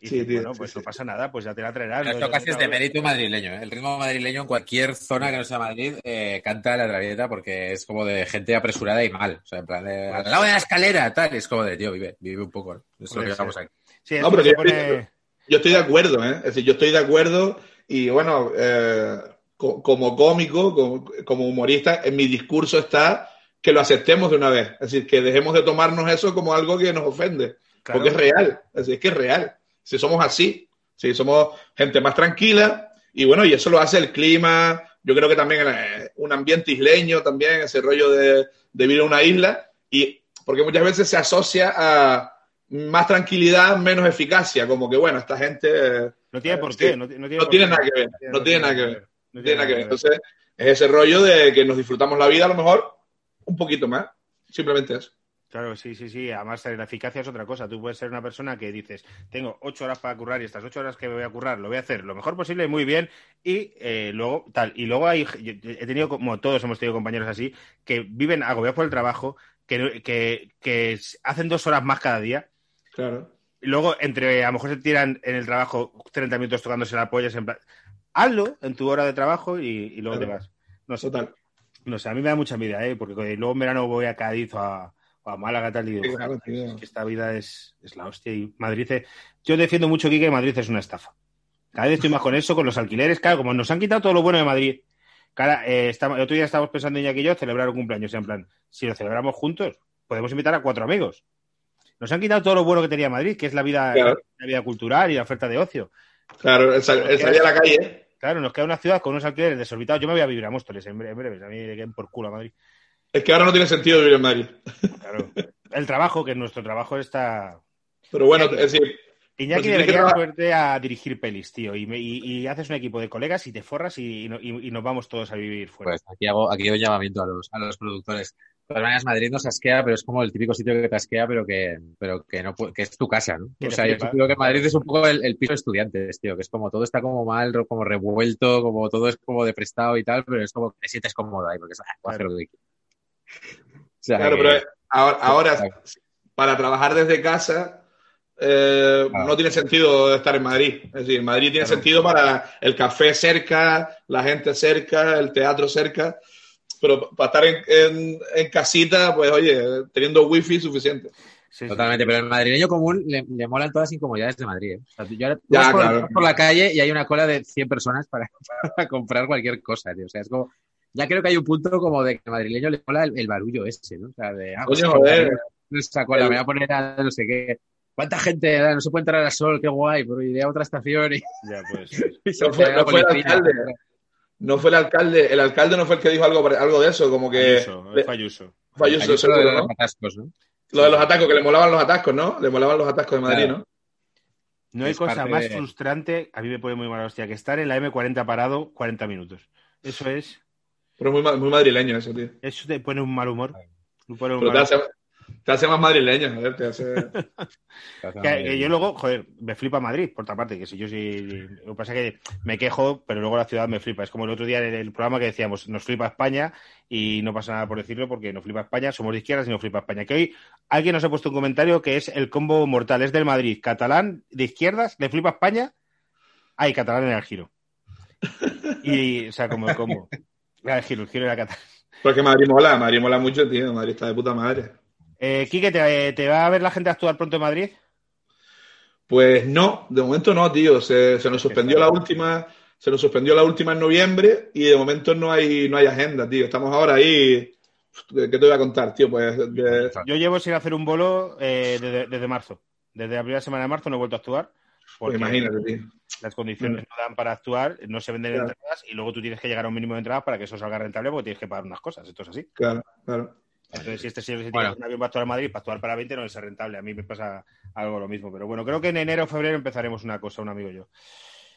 Y Sí, dices, tío, bueno, sí, pues sí. no pasa nada, pues ya te la traerán. Pero ¿no? esto casi es de mérito madrileño. ¿eh? El ritmo madrileño en cualquier zona que no sea Madrid eh, canta la traviata porque es como de gente apresurada y mal. O sea, en plan de al lado de la escalera, tal. Es como de, tío, vive, vive un poco. ¿no? Es lo que ser. aquí. Sí, No, pero pone- Yo estoy de acuerdo, ¿eh? Es decir, yo estoy de acuerdo y bueno, eh, co- como cómico, como, como humorista, en mi discurso está que lo aceptemos de una vez. Es decir, que dejemos de tomarnos eso como algo que nos ofende. Claro. Porque es real. Es decir, es que es real. Si somos así, si somos gente más tranquila, y bueno, y eso lo hace el clima, yo creo que también eh, un ambiente isleño también, ese rollo de, de vivir en una isla, y porque muchas veces se asocia a más tranquilidad, menos eficacia, como que bueno, esta gente No tiene por Sí. qué. No, ti- no tiene, no por tiene qué. nada que ver, no tiene nada que ver, no tiene nada que ver. Entonces, es ese rollo de que nos disfrutamos la vida a lo mejor un poquito más, simplemente eso. Claro, sí, sí, sí. Además, la eficacia es otra cosa. Tú puedes ser una persona que dices, tengo ocho horas para currar y estas ocho horas que me voy a currar lo voy a hacer lo mejor posible, muy bien, y eh, luego tal. Y luego hay, yo- he tenido, como todos hemos tenido compañeros así, que viven agobiados por el trabajo, que, que, que hacen dos horas más cada día. Claro. Y luego, entre, a lo mejor se tiran en el trabajo 30 minutos tocándose la polla, es en plan, hazlo en tu hora de trabajo y, y luego Claro. te vas. No sé, Total. no sé, a mí me da mucha envidia, ¿eh? porque luego en verano voy a Cádiz a, a Málaga tal, y digo, Sí, claro, "Joder, tío. es que esta vida es, es la hostia. Y Madrid, es- yo defiendo mucho aquí que Madrid es una estafa. Cada vez estoy más con eso, con los alquileres, claro, como nos han quitado todo lo bueno de Madrid. Cara, eh, el otro día estábamos pensando, Iñaki y yo, celebrar un cumpleaños, en plan, si lo celebramos juntos, podemos invitar a cuatro amigos. Nos han quitado todo lo bueno que tenía Madrid, que es la vida, Claro. la vida cultural y la oferta de ocio. Claro, el, sal- el salir a la calle. Claro, nos queda una ciudad con unos alquileres desorbitados. Yo me voy a vivir a Móstoles en breve, en breve. A mí por culo a Madrid. Es que ahora no tiene sentido vivir en Madrid. Claro. El trabajo, que nuestro trabajo está. Pero bueno, es decir, Iñaki Pues debería ponerte a dirigir pelis, tío, y, me- y- y haces un equipo de colegas y te forras y, y no- y- y nos vamos todos a vivir fuera. Pues aquí hago, aquí hago un llamamiento a los, a los productores. De todas maneras, Madrid nos asquea, pero es como el típico sitio que te asquea, pero que, pero que no que es tu casa, ¿no? O sea, yo creo que Madrid es un poco el, el piso de estudiantes, tío, que es como todo está como mal, como revuelto, como todo es como de prestado y tal, pero es como que te sientes cómodo ahí, porque es, ah, puedo hacer lo que quiero. O sea, Claro, que- pero ahora, ahora, Claro. para trabajar desde casa eh, Claro. no tiene sentido estar en Madrid. Es decir, Madrid tiene Claro. sentido para el café cerca, la gente cerca, el teatro cerca, pero para estar en, en- en casita, pues oye, teniendo wifi suficiente. Sí, sí. Totalmente, pero el madrileño común le, le molan todas las incomodidades de Madrid. ¿eh? O sea, yo ahora Ya, por, claro. por la calle y hay una cola de 100 personas para, [LAUGHS] para comprar cualquier cosa, tío. O sea, es como. Ya creo que hay un punto como de que al madrileño le mola el, el barullo ese, ¿no? O sea, de. Ah, pues, Coño, joder. esa cola, me voy a poner a no sé qué. ¿Cuánta gente? Ah, No se puede entrar a sol, qué guay, pero iré a otra estación y, Ya, pues, [LAUGHS] y No fue- la no el alcalde. No fue el alcalde, el alcalde no fue el que dijo algo, algo de eso, como que Ayuso, le- Ayuso. fue Ayuso, Ayuso de los ¿no? atascos, ¿no? Lo de los atascos, que le molaban los atascos, ¿no? Le molaban los atascos de Madrid, Claro. ¿no? No hay Es cosa más de- frustrante, a mí me pone muy mala hostia, que estar en la M40 parado 40 minutos. Eso es, Pero es muy, muy madrileño eso, tío. eso te pone un mal humor. Un Pero mal te hace, te hace más madrileño, joder, te hace... [LAUGHS] Que, que yo luego, joder, me flipa Madrid, por otra parte, que si yo sí. Lo que pasa es que me quejo, pero luego la ciudad me flipa. Es como el otro día en el programa que decíamos, nos flipa España y no pasa nada por decirlo porque nos flipa España, somos de izquierdas y nos flipa España. Que hoy alguien nos ha puesto un comentario que es el combo mortal, es del Madrid, catalán de izquierdas, le flipa España, hay catalán en el giro. Y, o sea, como el combo. [LAUGHS] Era el giro, el giro era catalán. Porque Madrid mola, Madrid mola mucho, tío. Madrid está de puta madre. Eh, Quique, ¿te, te va a ver la gente actuar pronto en Madrid? Pues no, de momento no, tío. Se, se nos suspendió la última, se nos suspendió la última en noviembre y de momento no hay, no hay agenda, tío. Estamos ahora ahí. ¿Qué te voy a contar, tío? Pues de- Yo llevo sin hacer un bolo eh, desde, desde marzo. Desde la primera semana de marzo no he vuelto a actuar. Pues Porque imagínate, tío. las condiciones no dan para actuar, no se venden Claro. entradas y luego tú tienes que llegar a un mínimo de entradas para que eso salga rentable porque tienes que pagar unas cosas. Esto es así. Claro, claro. Entonces, si este señor se Bueno. tiene un avión para actuar en Madrid, para actuar para 20 no es rentable. A mí me pasa algo lo mismo. Pero bueno, creo que en enero o febrero empezaremos una cosa, un amigo y yo.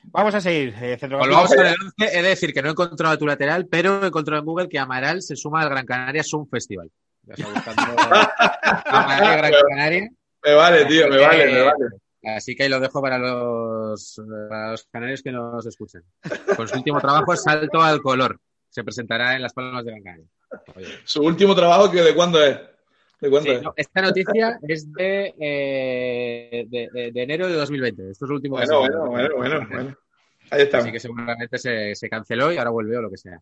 Vamos a seguir. Eh, centrocampista. Volvamos con el 11. He de decir que no he encontrado a tu lateral, pero he encontrado en Google que Amaral se suma al Gran Canaria Sun Festival. Ya está buscando [LAUGHS] Amaral Gran Canaria. Me vale, tío, me vale, me vale. Así que ahí lo dejo para los, para los canarios que nos escuchen. Con su último trabajo, Salto al Color. Se presentará en Las Palmas de Gran Canaria. Su último trabajo, que ¿de cuándo es? ¿De cuándo Sí, es? no, esta noticia es de, eh, de, de- de enero de 2020. Esto es lo último Bueno, bueno, bueno, bueno, bueno. Ahí está. Así que seguramente se, se canceló y ahora vuelve o lo que sea.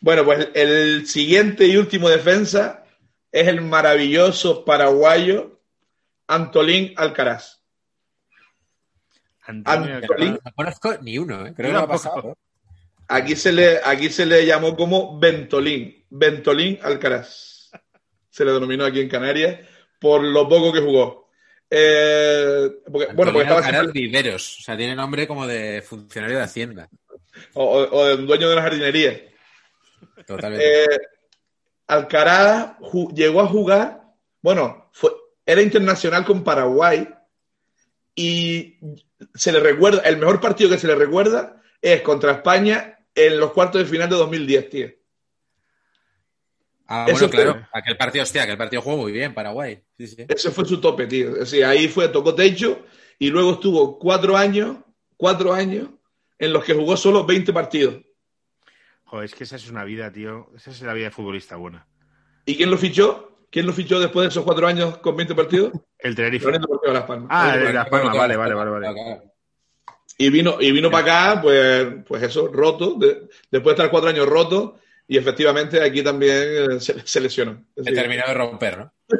Bueno, pues el siguiente y último defensa es el maravilloso paraguayo Antolín Alcaraz. Antonio Antolín. No conozco ni uno, ¿eh? creo que no ha pasado. ¿eh? Aquí se le, aquí se le llamó como Ventolín, Ventolín Alcaraz. Se le denominó aquí en Canarias por lo poco que jugó. Eh, porque- bueno, porque estaba Alcaraz siempre- Viveros. O sea, tiene nombre como de funcionario de Hacienda. o, o- o de un dueño de una jardinería. Totalmente. Eh, Alcaraz llegó a jugar, bueno, fue, era internacional con Paraguay y se le recuerda, el mejor partido que se le recuerda es contra España en los cuartos de final de 2010, tío. ah, eso bueno, fue- claro. Aquel partido, hostia, aquel partido jugó muy bien, Paraguay. Sí, sí. Ese fue su tope, tío. Es decir, ahí fue, tocó techo y luego estuvo cuatro años, cuatro años en los que jugó solo 20 partidos. Joder, es que esa es una vida, tío. Esa es la vida de futbolista buena. ¿Y quién lo fichó? ¿Quién lo fichó después de esos cuatro años con 20 partidos? [LAUGHS] El Tenerife. Deportivo de Las Palmas. Ah, de. Las Palmas, vale, vale, vale, vale. Y vino, y vino para acá, pues, pues eso, roto, de- después de estar cuatro años roto, y efectivamente aquí también eh, se, se lesionó. Es Se terminó de romper, ¿no? [LAUGHS]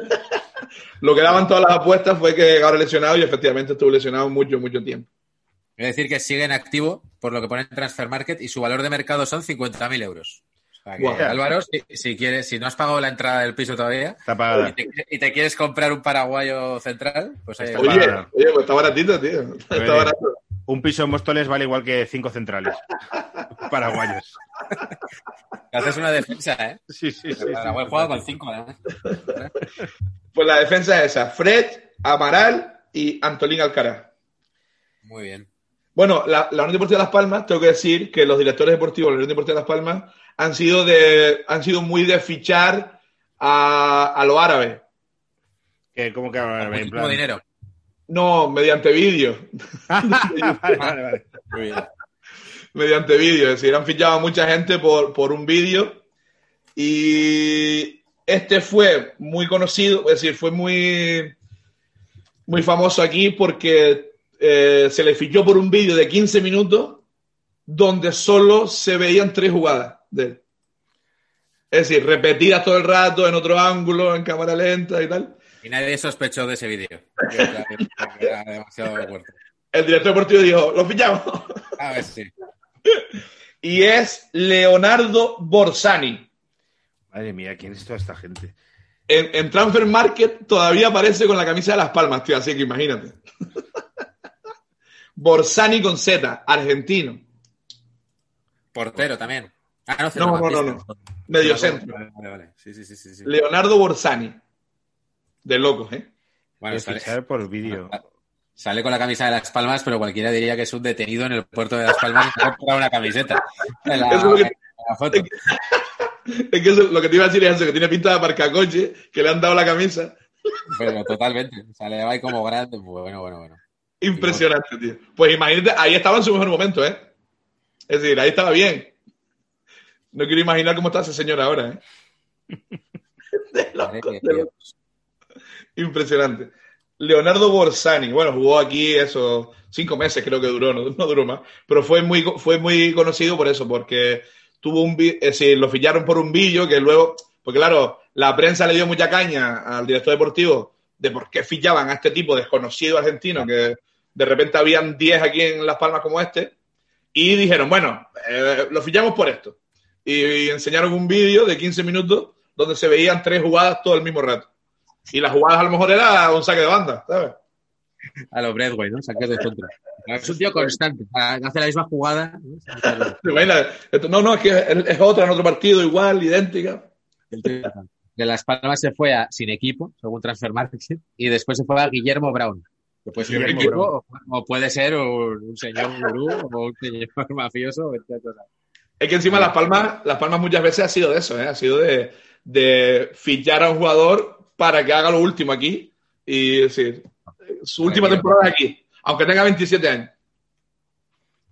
lo que daban todas las apuestas fue que ahora lesionado y efectivamente estuvo lesionado mucho, mucho tiempo. Es decir, que sigue en activo, por lo que pone en Transfer Market, y su valor de mercado son 50.000 euros. Que. Álvaro, si, si quieres, si no has pagado la entrada del piso todavía Está y pagada. te, y te quieres comprar un paraguayo central, pues ahí Está Oye, pues está baratito, tío. Está Oye. barato. Un piso en Móstoles vale igual que cinco centrales. [LAUGHS] Paraguayos. haces una defensa, ¿eh? Sí, sí, sí. Paraguay juega con cinco, además. Pues la defensa es esa, Fred, Amaral y Antolín Alcaraz. Muy bien. Bueno, la, la Unión Deportiva Las Palmas, tengo que decir que los directores deportivos de la Unión Deportiva Las Palmas han sido, de, han sido muy de fichar a, a los árabes. Que, ¿Cómo que ahora? En plan- dinero. No, mediante vídeo. [LAUGHS] [LAUGHS] vale, vale, vale. Muy bien. mediante vídeo. Es decir, han fichado a mucha gente por, por un vídeo. Y este fue muy conocido, es decir, fue muy, muy famoso aquí porque eh, se le fichó por un vídeo de 15 minutos donde solo se veían tres jugadas de él. Es decir, repetidas todo el rato, en otro ángulo, en cámara lenta y tal. Y nadie sospechó de ese vídeo. El director deportivo dijo, lo fichamos. A ver si. [LAUGHS] y es Leonardo Borsani. Madre mía, ¿quién es toda esta gente? En, en Transfer Market todavía aparece con la camisa de Las Palmas, tío, así que imagínate. [LAUGHS] Borsani con Z, argentino, Portero también. Ah, no, No, no, no, centrocampista. medio centro. Vale, vale, vale. Sí, sí, sí, sí. Leonardo Borsani. De locos, ¿eh? Bueno, Que sale, por vídeo. sale con la camisa de Las Palmas, pero cualquiera diría que es un detenido en el puerto de Las Palmas y comprado una camiseta. En la, es lo que- la foto. Es que eso- lo que te iba a decir es eso, que tiene pinta de aparcacoche, que le han dado la camisa. Pero totalmente. O sea, le va ahí como grande. Bueno, bueno, bueno. Impresionante, tío. Pues imagínate, ahí estaba en su mejor momento, ¿eh? Es decir, ahí estaba bien. No quiero imaginar cómo está ese señor ahora, ¿eh? [LAUGHS] De loco. Impresionante. Leonardo Borsani, bueno, jugó aquí eso, cinco meses creo que duró, no, no duró más, pero fue muy, fue muy conocido por eso, porque tuvo un, es decir, lo ficharon por un billo que luego, porque claro, la prensa le dio mucha caña al director deportivo de por qué fichaban a este tipo desconocido argentino, que de repente habían 10 aquí en Las Palmas como este, y dijeron, bueno, eh, lo fichamos por esto. Y, enseñaron un vídeo de 15 minutos donde se veían tres jugadas todo el mismo rato. Y las jugadas a lo mejor era un saque de banda, ¿sabes? A lo Bradway, ¿no? Saques de centro. Es un tío constante. Hace la misma jugada. ¿no? [LAUGHS] No, no, es que es, otra en otro partido, igual, idéntica. De Las Palmas se fue a sin equipo, según Transfer Market, y después se fue a Guillermo Brown. Que puede ser Guillermo equipo, o, o puede ser un, un señor gurú o un señor [LAUGHS] mafioso. etc. Es que encima Las Palmas, Las Palmas muchas veces ha sido de eso, ¿eh? Ha sido de, de fichar a un jugador para que haga lo último aquí. Y decir, su última temporada aquí, aunque tenga 27 años.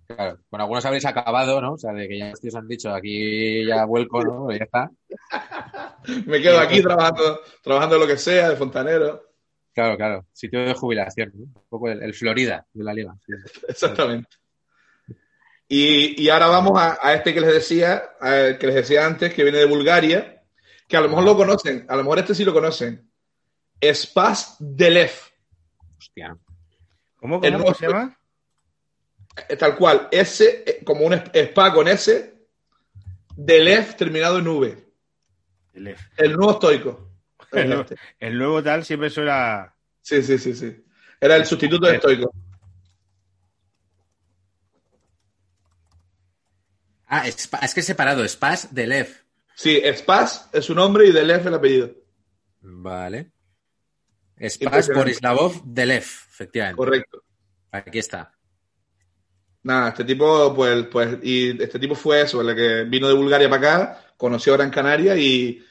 Claro, con algunos habréis acabado, ¿no? O sea, de que ya tíos han dicho aquí ya vuelco, ¿no? Ya está. [LAUGHS] Me quedo aquí trabajando, trabajando lo que sea, de fontanero. Claro, claro. Sitio de jubilación, ¿no? Un poco el, el Florida de la liga. [LAUGHS] Exactamente. Y, y ahora vamos a, a este que les decía, a- que les decía antes, que viene de Bulgaria, que a lo mejor lo conocen, a lo mejor este sí lo conocen. Spas Delev, Hostia. ¿Cómo, cómo, se llama? eh, tal cual, S, eh, como un spa con S, Delev terminado en V. El, F. El nuevo estoico. El nuevo- el nuevo tal siempre suena. Sí, sí, sí, sí. Era el sustituto de estoico. Ah, es que es separado, Spas de Lev. Sí, Spas es su nombre y Delev el apellido. Vale. Spas. Borislavov de Lev, efectivamente. Correcto. Aquí está. Nada, este tipo, pues, pues, y este tipo fue eso, el que vino de Bulgaria para acá, conoció a Gran Canaria y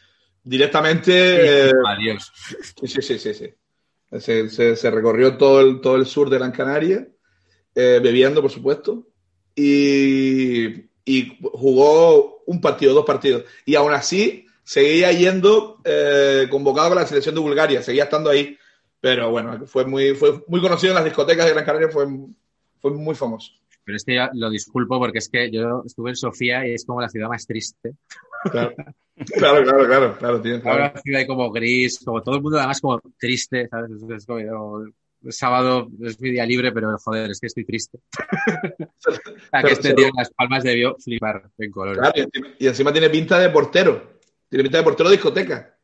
directamente, eh, Adiós. sí, sí, sí, sí, sí. Se, se- se recorrió todo el, todo el sur de Gran Canaria, eh, bebiendo, por supuesto, y, y jugó un partido, dos partidos, y aún así seguía yendo eh, convocado con la selección de Bulgaria, seguía estando ahí, pero bueno, fue muy, fue muy conocido en las discotecas de Gran Canaria, fue, fue muy famoso. Pero es que ya lo disculpo porque es que yo estuve en Sofía y es como la ciudad más triste. Claro, claro, claro, claro, claro, tío, claro. Ahora la ciudad como gris, como todo el mundo además como triste, ¿sabes? Es, como, yo, sábado es mi día libre, pero joder, es que estoy triste. [LAUGHS] sea, que este tío en Las Palmas debió flipar en colores. Claro, y, encima, y encima tiene pinta de portero. Tiene pinta de portero de discoteca.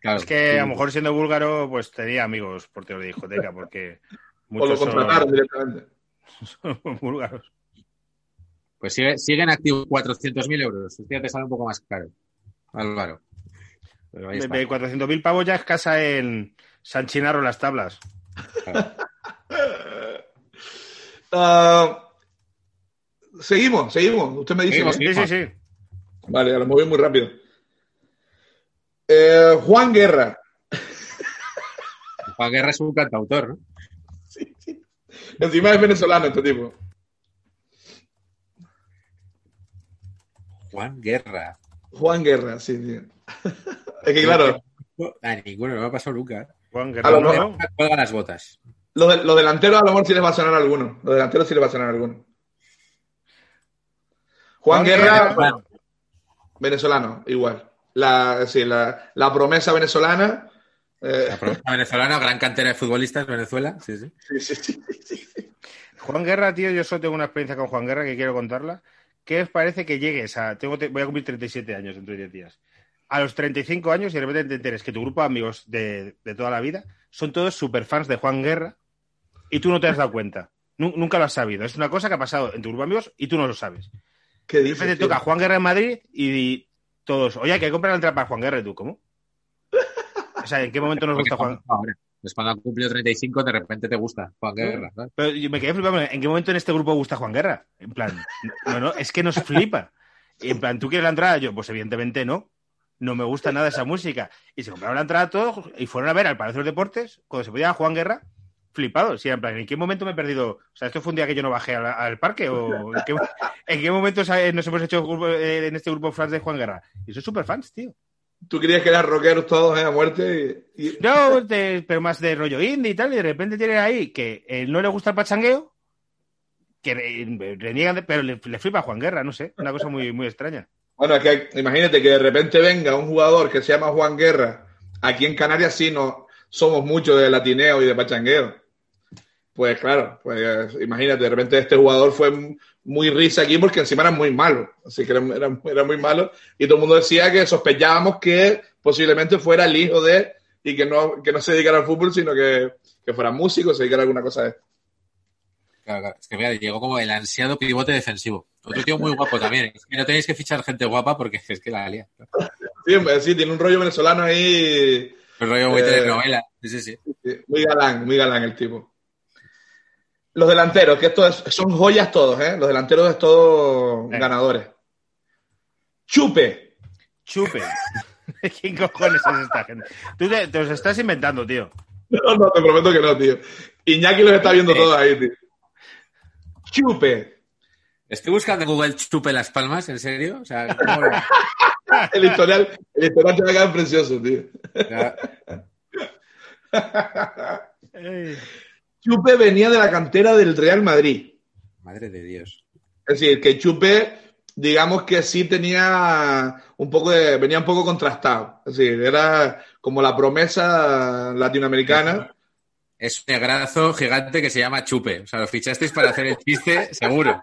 Claro, Es que sí. a lo mejor siendo búlgaro, pues tenía amigos porteros de discoteca, porque [LAUGHS] O lo muchos son, contrataron directamente. son [LAUGHS] búlgaros. Pues sigue, sigue en activo 400.000 euros. Este ya te sale un poco más caro. Álvaro. Pero ahí De, está. de 400.000 pavos ya es casa en San Chinarro las tablas. Claro. Ah, seguimos, seguimos. Usted me dice. Seguimos, ¿eh? Sí, sí, sí. Vale, lo moví muy rápido. Eh, Juan Guerra. Juan Guerra es un cantautor, ¿no? Encima es venezolano este tipo. Juan Guerra. Juan Guerra, sí, tío. Es que claro, A ninguno, no me ha pasado nunca. Juan A lo Guerrero. mejor- las botas. los, de- los delanteros a lo mejor sí les va a sonar alguno. Los delanteros sí les va a sonar alguno. Juan, Juan Guerra, Guerra, bueno, venezolano, igual. La, sí, la, la promesa venezolana. eh, La provincia venezolana, gran cantera de futbolistas, Venezuela. Sí, sí. sí, sí, sí. Juan Guerra, tío, yo solo tengo una experiencia con Juan Guerra que quiero contarla. ¿Qué os parece que llegues a... Tengo, te- voy a cumplir 37 años dentro de 10 días. A los 35 años y de repente te enteres que tu grupo de amigos de, de toda la vida son todos superfans de Juan Guerra y tú no te has dado cuenta. Nu- nunca lo has sabido. Es una cosa que ha pasado en tu grupo de amigos y tú no lo sabes. ¿Qué De dices? repente tío? toca Juan Guerra en Madrid y todos, oye, hay que comprar la entrada para Juan Guerra y tú, ¿cómo? O sea, ¿en qué momento nos gusta Juan? cuando- ahora, Pues cuando han cumplido 35, de repente te gusta Juan Guerra. ¿sabes? Pero yo me quedé flipando. ¿En qué momento en este grupo gusta Juan Guerra? En plan, no, no, es que nos flipa. Y en plan, ¿tú quieres la entrada? Yo, pues evidentemente no. No me gusta nada esa música. Y se compraron la entrada todos y fueron a ver al Palacio de los Deportes, cuando se podía Juan Guerra, flipados. Y en plan, ¿en qué momento me he perdido? O sea, ¿esto fue un día que yo no bajé al, al parque? ¿O en qué, en qué momento nos hemos hecho grupo- eh, en este grupo fans de Juan Guerra? Y soy súper fans, tío. Tú querías que eran rockeros todos eh, a muerte y, No, de- pero más de rollo indie y tal, y de repente tiene ahí que eh, no le gusta el pachangueo, que re- reniegan, de- pero le, le flipa a Juan Guerra, no sé, una cosa muy, muy extraña. Bueno, es que imagínate que de repente venga un jugador que se llama Juan Guerra. Aquí en Canarias sí no somos muchos de latineo y de pachangueo. Pues claro, pues imagínate, de repente este jugador fue muy risa aquí porque encima era muy malo. Así que era, muy malo. Y todo el mundo decía que sospechábamos que posiblemente fuera el hijo de y que no, que no se dedicara al fútbol, sino que, que fuera músico, se dedicara a alguna cosa de Claro, claro. Es que llegó como el ansiado pivote defensivo. Otro tío muy guapo también. Es que no tenéis que fichar gente guapa porque es que la lía. Sí, sí, tiene un rollo venezolano ahí El rollo muy Eh, telenovela. Sí, sí, sí. Sí, Muy galán, muy galán el tipo. Los delanteros, que esto es- son joyas todos, ¿eh? Los delanteros es todos Venga. ganadores. Chupe. Chupe. [LAUGHS] ¿Quién cojones es esta gente? Tú te, te los estás inventando, tío. [LAUGHS] No, no, te prometo que no, tío. Iñaki los está viendo todos ahí, tío. Chupe. Estoy buscando en Google chupe las palmas, ¿en serio? O sea, ¿cómo lo- [LAUGHS] El historial, el historial te va a quedar precioso, tío. Chupe venía de la cantera del Real Madrid. Madre de Dios. Es decir, que Chupe, digamos que sí tenía un poco de, venía un poco contrastado. Es decir, era como la promesa latinoamericana. Es un negrazo gigante que se llama Chupe. O sea, lo fichasteis para hacer el chiste, [LAUGHS] seguro.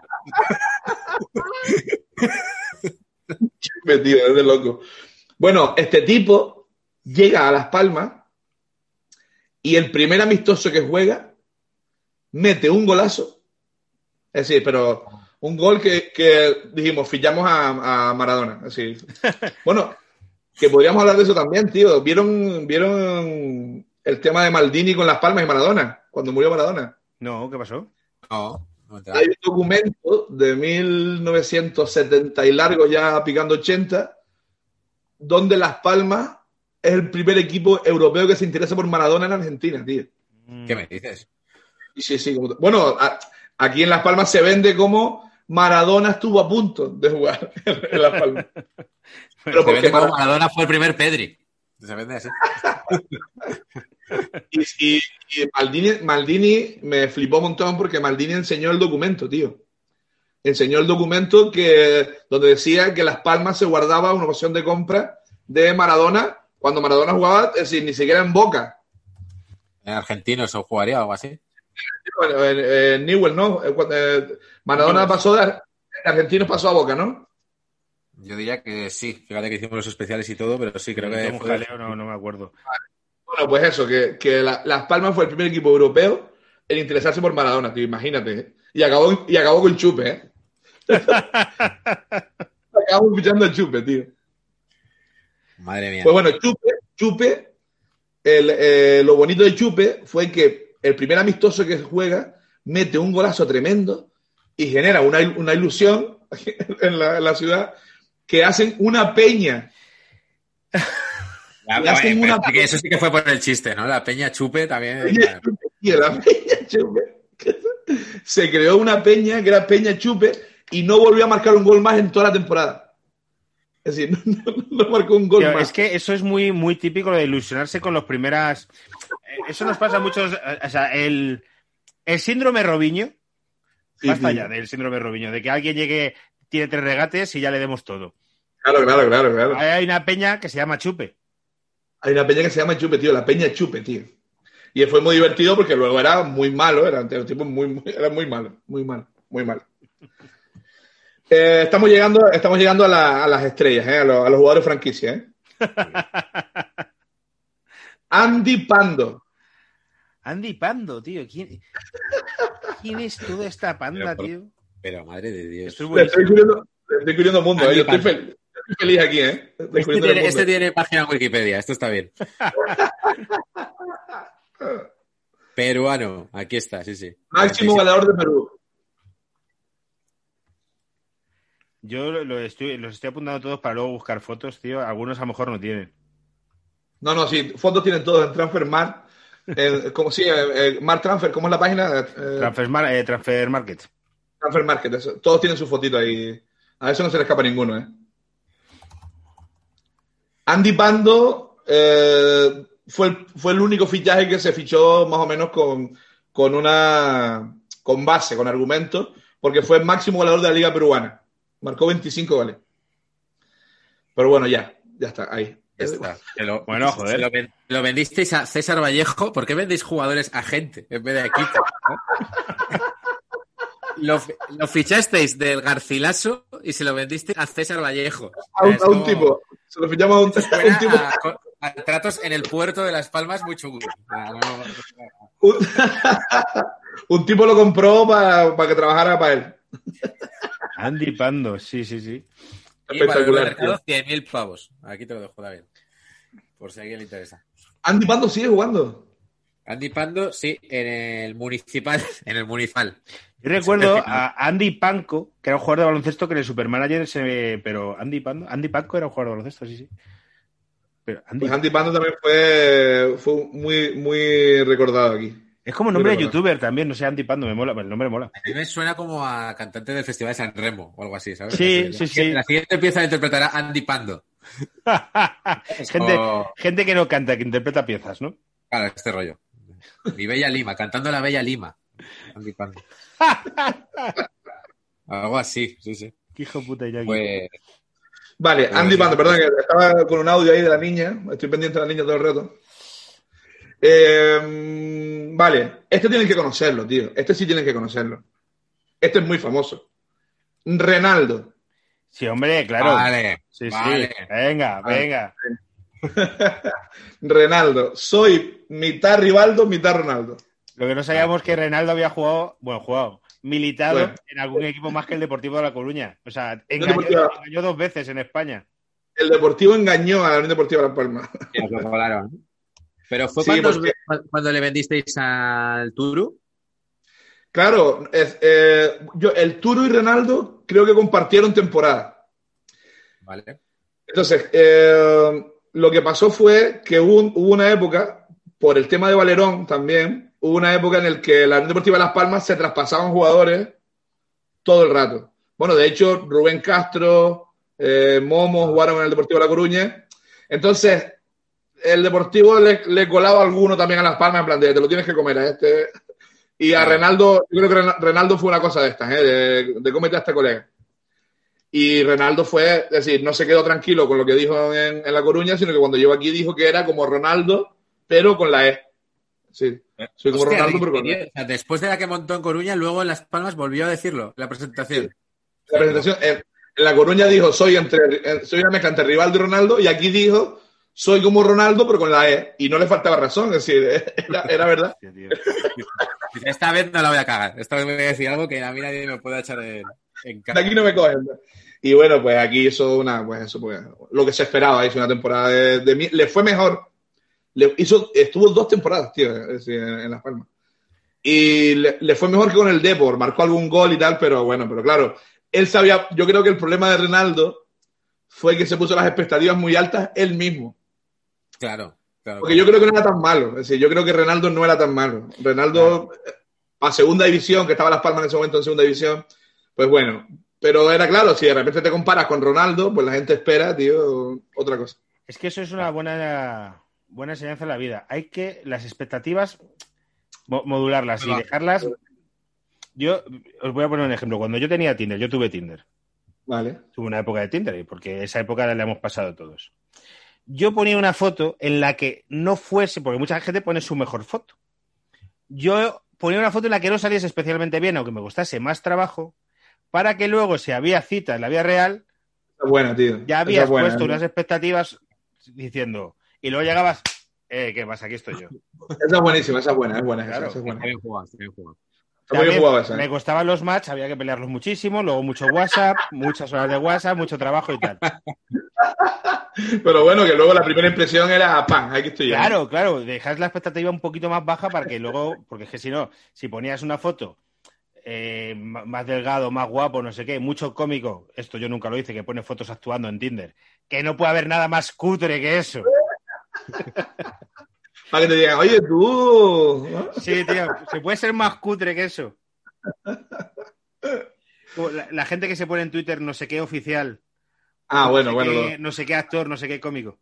Chupe, tío, es de loco. Bueno, este tipo llega a Las Palmas y el primer amistoso que juega mete un golazo. Es decir, pero un gol que, que dijimos, fichamos a, a Maradona. Es decir, [LAUGHS] bueno, que podríamos hablar de eso también, tío. ¿Vieron, ¿Vieron el tema de Maldini con Las Palmas y Maradona? Cuando murió Maradona. No, ¿qué pasó? No, no Hay un documento de 1970 y largo, ya picando 80, donde Las Palmas es el primer equipo europeo que se interesa por Maradona en Argentina, tío. ¿Qué me dices? Sí, sí, como- bueno, a- aquí en Las Palmas se vende como Maradona estuvo a punto de jugar [LAUGHS] en Las Palmas. [LAUGHS] Pero Se porque vende como Mara- Maradona fue el primer Pedri. Se vende así. [LAUGHS] y, y- y Maldini, Maldini me flipó un montón porque Maldini enseñó el documento, tío. Enseñó el documento que, donde decía que Las Palmas se guardaba una opción de compra de Maradona cuando Maradona jugaba, es decir, ni siquiera en Boca. En argentinos o jugaría o algo así. Bueno, en, en Newell, ¿no? Eh, eh, Maradona pasó de Ar- Argentinos pasó a Boca, ¿no? Yo diría que sí. Fíjate que hicimos los especiales y todo, pero sí, creo que un fue- jaleo, no, no me acuerdo. Bueno, pues eso, que, que la- Las Palmas fue el primer equipo europeo en interesarse por Maradona, tío, imagínate. ¿eh? Y acabó, y acabó con Chupe, ¿eh? [LAUGHS] Acabamos fichando a Chupe, tío. Madre mía. Pues bueno, Chupe, Chupe, el, eh, lo bonito de Chupe fue que el primer amistoso que juega mete un golazo tremendo y genera una, una ilusión [LAUGHS] en la, en la ciudad que hacen una peña. [LAUGHS] Ya, Y hacen pero una- que eso sí que fue por el chiste, ¿no? La peña chupe también. Peña Chupe, tío, la Peña Chupe. [LAUGHS] Se creó una peña que era Peña Chupe y no volvió a marcar un gol más en toda la temporada. Es decir, [LAUGHS] no, no- no marcó un gol Tío, más. es que eso es muy, muy típico de ilusionarse con los primeras. eh, Eso nos pasa a muchos. eh, O sea, el, el síndrome Robiño. Sí, basta sí. ya del síndrome Robiño, de que alguien llegue, tiene tres regates y ya le demos todo. Claro, claro, claro, claro. Hay una peña que se llama Chupe. Hay una peña que se llama Chupe, tío, la Peña Chupe, tío. Y fue muy divertido porque luego era muy malo, era, el tipo muy, muy- era muy malo, muy malo, muy malo. Eh, estamos llegando, estamos llegando a, la- a las estrellas, eh, a, los, a los jugadores franquicia. ¿eh? Andy Pando. Andy Pando, tío. ¿Quién, ¿quién es toda esta panda, Pero tío? Pero madre de Dios. Estoy buenísimo. descubriendo, le estoy mundo, eh, yo estoy, Pando. [LAUGHS] estoy feliz aquí, ¿eh? Este tiene, este tiene página en Wikipedia, esto está bien. [LAUGHS] Peruano, aquí está, sí, sí. Máximo goleador de Perú. Yo lo estoy, los estoy apuntando todos para luego buscar fotos, tío. Algunos a lo mejor no tienen. No, no, sí, fotos tienen todos en Transfermarkt. Eh, como sí, eh, Mark Transfer, ¿cómo es la página? Eh, Transfer, Mar- eh, Transfer Market. Transfer Market, eso. todos tienen su fotito ahí. A eso no se le escapa ninguno, ¿eh? Andy Pando eh, fue, el, fue el único fichaje que se fichó más o menos con, con una con base, con argumento, porque fue el máximo goleador de la Liga Peruana. Marcó 25 goles. Pero bueno, ya, ya está, ahí. Ya está. Lo- Bueno, joder. Lo, ven- lo vendisteis a César Vallejo. ¿Por qué vendéis jugadores a gente en vez de a equipo? [LAUGHS] lo, fi- lo fichasteis del Garcilaso y se lo vendisteis a César Vallejo. A un, Es a un como- tipo. Se lo fichamos a un, a un tipo. a, a tratos en el puerto de Las Palmas muy. Ah, no, Un, [LAUGHS] un tipo lo compró para que trabajara para él. Andy Pando, sí, sí, sí. Y para el Espectacular, mercado, 100.000 pavos. Aquí te lo dejo, David. Por si a alguien le interesa. Andy Pando sigue jugando. Andy Pando, sí, en el municipal. [LAUGHS] En el municipal. Yo recuerdo a Andy Panco, que era un jugador de baloncesto que en el Supermanager se... Pero Andy Pando, Andy Panco era un jugador de baloncesto, sí, sí. Pero Andy... Pues Andy Pando también fue, fue muy, muy recordado aquí. Es como nombre de youtuber también, no sé, Andy Pando, me mola, el nombre mola. A mí me suena como a cantante del Festival de San Remo o algo así, ¿sabes? Sí, La sí, siguiente- sí. La siguiente pieza la interpretará Andy Pando. [LAUGHS] gente, gente que no canta, que interpreta piezas, ¿no? Claro, este rollo. Mi Bella Lima, cantando la Bella Lima. Andy Pando. [LAUGHS] Algo así, sí, sí. Qué hijo de puta Iñaki. Pues Vale, Pero Andy sí. Pando, perdón, que estaba con un audio ahí de la niña. Estoy pendiente de la niña todo el rato. Eh, vale, este tienen que conocerlo, tío. Este sí tienen que conocerlo. Este es muy famoso. Renaldo. Sí, hombre, claro. Vale, Sí, vale. sí. Venga, Vale. venga. [LAUGHS] Renaldo. Soy mitad Rivaldo, mitad Ronaldo. Lo que no sabíamos que Reinaldo había jugado, bueno, jugado, militado Bueno. en algún equipo más que el Deportivo de La Coruña. O sea, engañó, Deportivo. engañó dos veces en España. El Deportivo engañó a la Unión Deportiva nos lo colaron. Pero fue Sí, cuando, porque- cuando le vendisteis al Turu. Claro, es- eh, yo, el Turo y Renaldo creo que compartieron temporada. Vale. Entonces, eh, lo que pasó fue que hubo, hubo una época, por el tema de Valerón también, hubo una época en la que la Unión Deportiva de Las Palmas se traspasaban jugadores todo el rato. Bueno, de hecho, Rubén Castro, eh, Momo jugaron en el Deportivo de La Coruña. Entonces, el Deportivo le, le colaba alguno también a Las Palmas, en plan de, te lo tienes que comer a este. Y a Claro. Renaldo, yo creo que Rena- Renaldo fue una cosa de estas, ¿eh? de, de cómete a este colega. Y Renaldo fue, es decir, no se quedó tranquilo con lo que dijo en, en La Coruña, sino que cuando llegó aquí dijo que era como Ronaldo, pero con la E. Sí, soy como Hostia, Ronaldo, pero con la E. o sea, después de la que montó en Coruña, luego en Las Palmas volvió a decirlo, la presentación. La presentación, en, en La Coruña dijo, soy, entre, eh, soy una mezcla entre Rivaldo y Ronaldo, y aquí dijo, soy como Ronaldo, pero con la E. Y no le faltaba razón, es decir, [LAUGHS] era, era verdad. [LAUGHS] Esta vez no la voy a cagar. Esta vez me voy a decir algo que a mí nadie me puede echar en, en De cara. aquí no me cogen. Y bueno, pues aquí hizo una, pues eso, pues, lo que se esperaba, hizo una temporada de, de le fue mejor. Le hizo, estuvo dos temporadas, tío, decir, en, en Las Palmas. y le, le fue mejor que con el Depor, marcó algún gol y tal, pero bueno, pero claro, él sabía, yo creo que el problema de Ronaldo fue que se puso las expectativas muy altas él mismo. Claro, claro. Porque yo creo que no era tan malo. Es decir, yo creo que Ronaldo no era tan malo. Ronaldo, eh, a segunda división, que estaba Las Palmas en ese momento en segunda división, pues bueno. Pero era claro, si de repente te comparas con Ronaldo, pues la gente espera, tío, otra cosa. Es que eso es una buena, buena enseñanza en la vida. Hay que las expectativas mo- modularlas y dejarlas. Yo os voy a poner un ejemplo. Cuando yo tenía Tinder, yo tuve Tinder. Vale. Tuve una época de Tinder, porque esa época la hemos pasado todos. Yo ponía una foto en la que no fuese, porque mucha gente pone su mejor foto. Yo ponía una foto en la que no saliese especialmente bien, aunque me costase más trabajo, para que luego, si había cita en la vida real, buena, tío. ya habías buena, puesto ¿eh? unas expectativas diciendo, y luego llegabas, eh, ¿qué pasa? Aquí estoy yo. Esa es buenísima, esa es buena, es buena. esa, Claro. esa es buena. Está bien jugado, bien jugado. También ¿eh? me costaban los match, había que pelearlos muchísimo, luego mucho WhatsApp, [LAUGHS] muchas horas de WhatsApp, mucho trabajo y tal. [LAUGHS] Pero bueno, que luego la primera impresión era pan, aquí estoy yo. Claro, claro, dejas la expectativa un poquito más baja para que luego, porque es que si no, si ponías una foto eh, más delgado, más guapo, no sé qué, mucho cómico, esto yo nunca lo hice, que pone fotos actuando en Tinder, que no puede haber nada más cutre que eso. [LAUGHS] Para que te digan, oye, tú. Sí, tío, se puede ser más cutre que eso. La, la gente que se pone en Twitter no sé qué oficial, Ah, no bueno, bueno. qué- Lo, no sé qué actor, no sé qué cómico.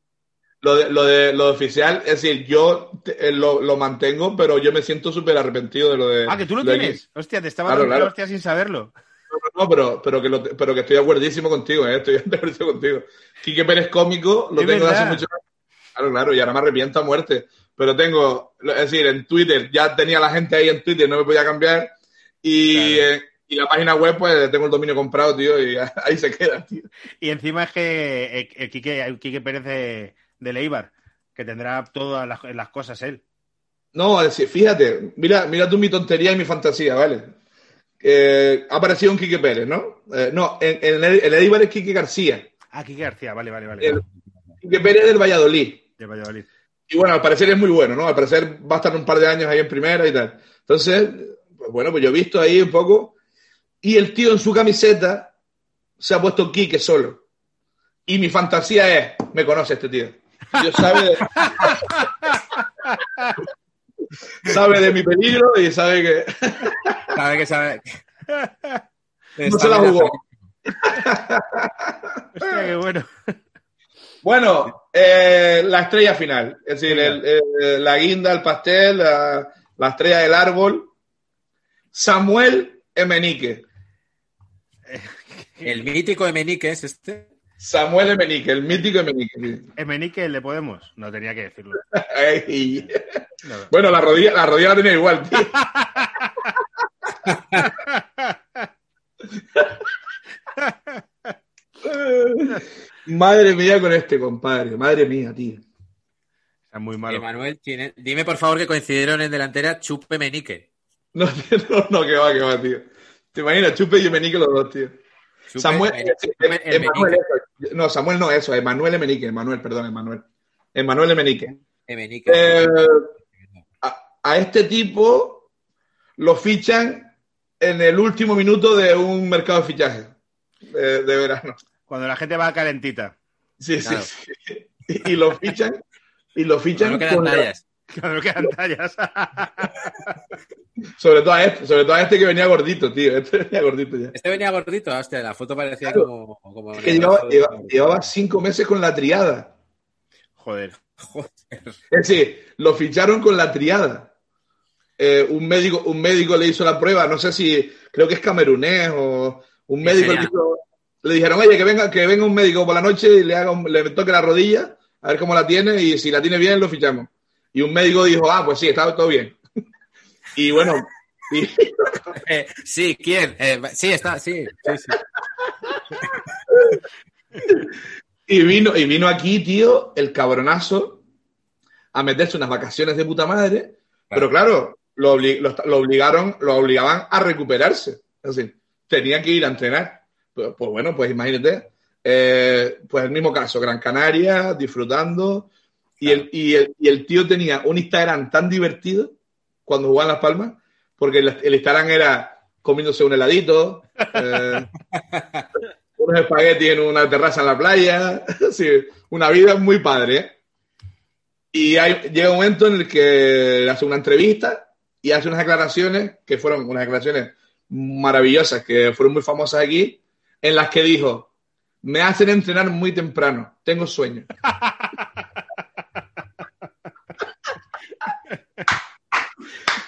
lo de, lo, de, lo de oficial, es decir, yo te- eh, lo, lo mantengo, pero yo me siento súper arrepentido de lo de. Ah, que tú lo tienes. Hostia, te estaba Claro, dando claro. hostia sin saberlo. No, no, pero, pero, que lo, pero que estoy de acuerdísimo contigo, ¿eh? Estoy [LAUGHS] de acuerdo contigo. Quique Pérez cómico, lo Es tengo hace mucho Claro, claro, y ahora me arrepiento a muerte. Pero tengo, es decir, en Twitter, ya tenía la gente ahí en Twitter, no me podía cambiar. Y, Claro. eh, y la página web, pues tengo el dominio comprado, tío, y [LAUGHS] ahí se queda, tío. Y encima es que eh, el Quique, el Quique Pérez de, de Leibar, que tendrá todas las, las cosas él. No, es decir, fíjate, mira, mira tú mi tontería y mi fantasía, ¿vale? Eh, ha aparecido un Quique Pérez, ¿no? Eh, no, en, en el, el Eibar es Quique García. Ah, Quique García, vale, vale, vale. El- Quique Pérez del Valladolid. De Valladolid. Y bueno, al parecer es muy bueno, ¿no? Al parecer va a estar un par de años ahí en primera y tal. Entonces, pues bueno, pues yo he visto ahí un poco. Y el tío en su camiseta se ha puesto Quique solo. Y mi fantasía es, me conoce este tío. Dios sabe de, [LAUGHS] sabe de mi peligro y sabe que Sabe que sabe. no se la jugó. [LAUGHS] Hostia, qué bueno. Bueno, eh, la estrella final. Es decir, el- el- la guinda, el pastel, la, la estrella del árbol. Samuel Emenique. [LAUGHS] El mítico Emenique es este. Samuel Emenique, el mítico Emenique. Emenique, el de Podemos. No tenía que decirlo. [LAUGHS] No. Bueno, la rodilla, la rodilla la tenía igual, tío. [LAUGHS] Madre mía con este compadre, madre mía, tío. Está muy malo. Emanuel tiene. Dime por favor que coincidieron en delantera Chupe Menique. No, [LAUGHS] no, no, que va, que va, tío. ¿Te imaginas? Chupe y Emenique los dos, tío. Chupe Samuel, Menique. eh, Chupe el Emanuel, Menique. eso. no, Samuel no, eso, Emanuel Emenique, Emanuel, perdón, Emanuel. Emanuel Emenique. Emenique. Eh, a, a este tipo lo fichan en el último minuto de un mercado de fichaje de, de verano. Cuando la gente va calentita. Sí, Claro. sí, sí. Y, y lo fichan, y lo fichan no quedan con la- tallas. Cuando no quedan tallas. [LAUGHS] sobre todo a este, sobre todo a este que venía gordito, tío. Este venía gordito ya. Este venía gordito, hostia, la foto parecía Claro. como. como Es que llevaba, lleva- llevaba cinco meses con la triada. Joder. Joder. Es decir, lo ficharon con la triada. Eh, un, médico, un médico le hizo la prueba, no sé si, creo que es camerunés o un médico le, hizo- le dijeron, oye, que venga, que venga un médico por la noche y le, haga un- le toque la rodilla, a ver cómo la tiene y si la tiene bien lo fichamos. Y un médico dijo, ah, pues sí, está todo bien. [LAUGHS] y bueno, y, [LAUGHS] Eh, sí, ¿quién? Eh, sí, está, sí, sí, sí. [LAUGHS] y vino, y vino aquí, tío, el cabronazo a meterse unas vacaciones de puta madre, pero claro, lo, obli- lo, lo obligaron, lo obligaban a recuperarse. Es decir, tenía que ir a entrenar. Pues, pues bueno, pues imagínate, eh, pues el mismo caso, Gran Canaria, disfrutando, y, el, y, el, y el tío tenía un Instagram tan divertido cuando jugaba en Las Palmas, porque el, Instagram era comiéndose un heladito, eh, [LAUGHS] unos espaguetis en una terraza en la playa, [LAUGHS] sí, una vida muy padre. ¿eh? Y llega un momento en el que hace una entrevista y hace unas declaraciones que fueron unas declaraciones maravillosas, que fueron muy famosas aquí, en las que dijo, me hacen entrenar muy temprano, tengo sueño. [LAUGHS]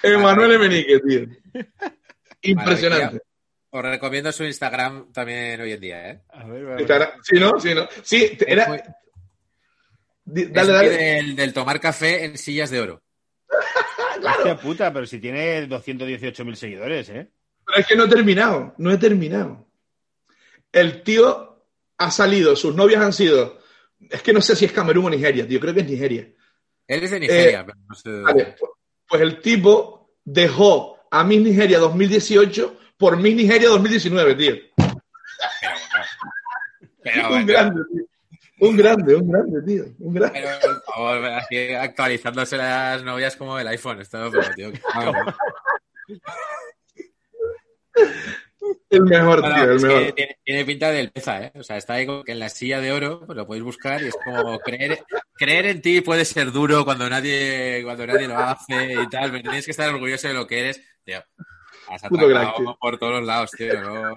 Emanuel Emenique, tío. Impresionante. Os recomiendo su Instagram también hoy en día, ¿eh? A ver, a ver. Sí, ¿no? Sí, ¿no? Sí, era... Muy- Dale, dale. Del, del tomar café en sillas de oro. [LAUGHS] Hostia puta, pero si tiene 218.000 seguidores, ¿eh? Pero es que no he terminado, no he terminado. El tío ha salido, sus novias han sido, es que no sé si es Camerún o Nigeria, tío, creo que es Nigeria. Él es de Nigeria, pero no sé. Eh, Vale, pues, pues el tipo dejó a Miss Nigeria 2018 por Miss Nigeria 2019, tío. Pero, [LAUGHS] un grande, tío. Un grande, un grande, tío. Un grande. pero, por favor, así actualizándose las novias como el iPhone. Esto, pero, tío. [LAUGHS] El mejor, No, no, tío, el es que mejor. tiene, tiene pinta del peza, ¿eh? O sea, está ahí como que en la silla de oro, pues lo podéis buscar y es como creer, creer en ti puede ser duro cuando nadie, cuando nadie lo hace y tal, pero tienes que estar orgulloso de lo que eres, tío. Has Puto crack, tío. por todos los lados, tío. ¿no?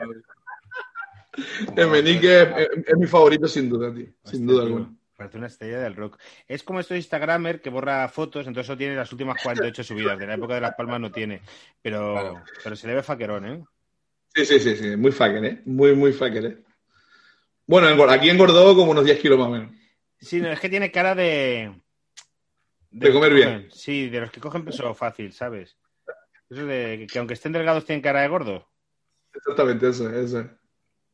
Emenique es, es- es mi favorito sin duda, tío. Sin duda alguna. Parece una estrella del rock. Es como estos Instagramer que borra fotos, entonces solo tiene las últimas 48 subidas. De la época de Las Palmas no tiene. Pero, Claro. pero se le ve faquerón, ¿eh? Sí, sí, sí, sí. Muy fucker, ¿eh? Muy, muy fucker, ¿eh? Bueno, aquí engordó como unos 10 kilos más o menos. Sí, no, es que tiene cara de. De comer bien. cogen- sí, de los que cogen peso fácil, ¿sabes? Eso de que aunque estén delgados tienen cara de gordo. Exactamente, eso, eso.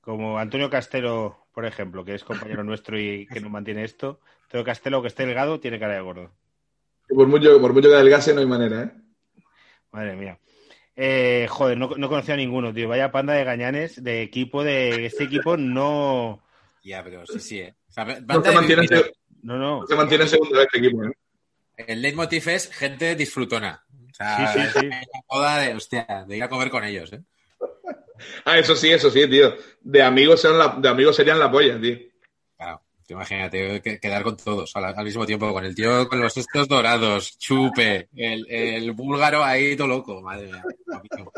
Como Antonio Castelo, por ejemplo, que es compañero nuestro y que nos mantiene esto. Antonio Castelo, que esté delgado, tiene cara de gordo. Y por mucho, por mucho que adelgase no hay manera, ¿eh? Madre mía. Eh, joder, no, no conocía a ninguno, tío. Vaya panda de gañanes de equipo de este equipo no. Ya, pero sí, sí, ¿eh? O sea, No se de mantiene, No, no. se mantiene en segunda este equipo, ¿eh? El leitmotiv es gente disfrutona. O sea, Sí, sí, sí. la moda de, hostia, de ir a comer con ellos, ¿eh? [LAUGHS] Ah, eso sí, eso sí, tío. De amigos, serían la, de amigos serían la polla, tío. Imagínate que- quedar con todos al, al mismo tiempo, con el tío con los estos dorados, chupe, el, el búlgaro ahí todo loco, madre mía. papito.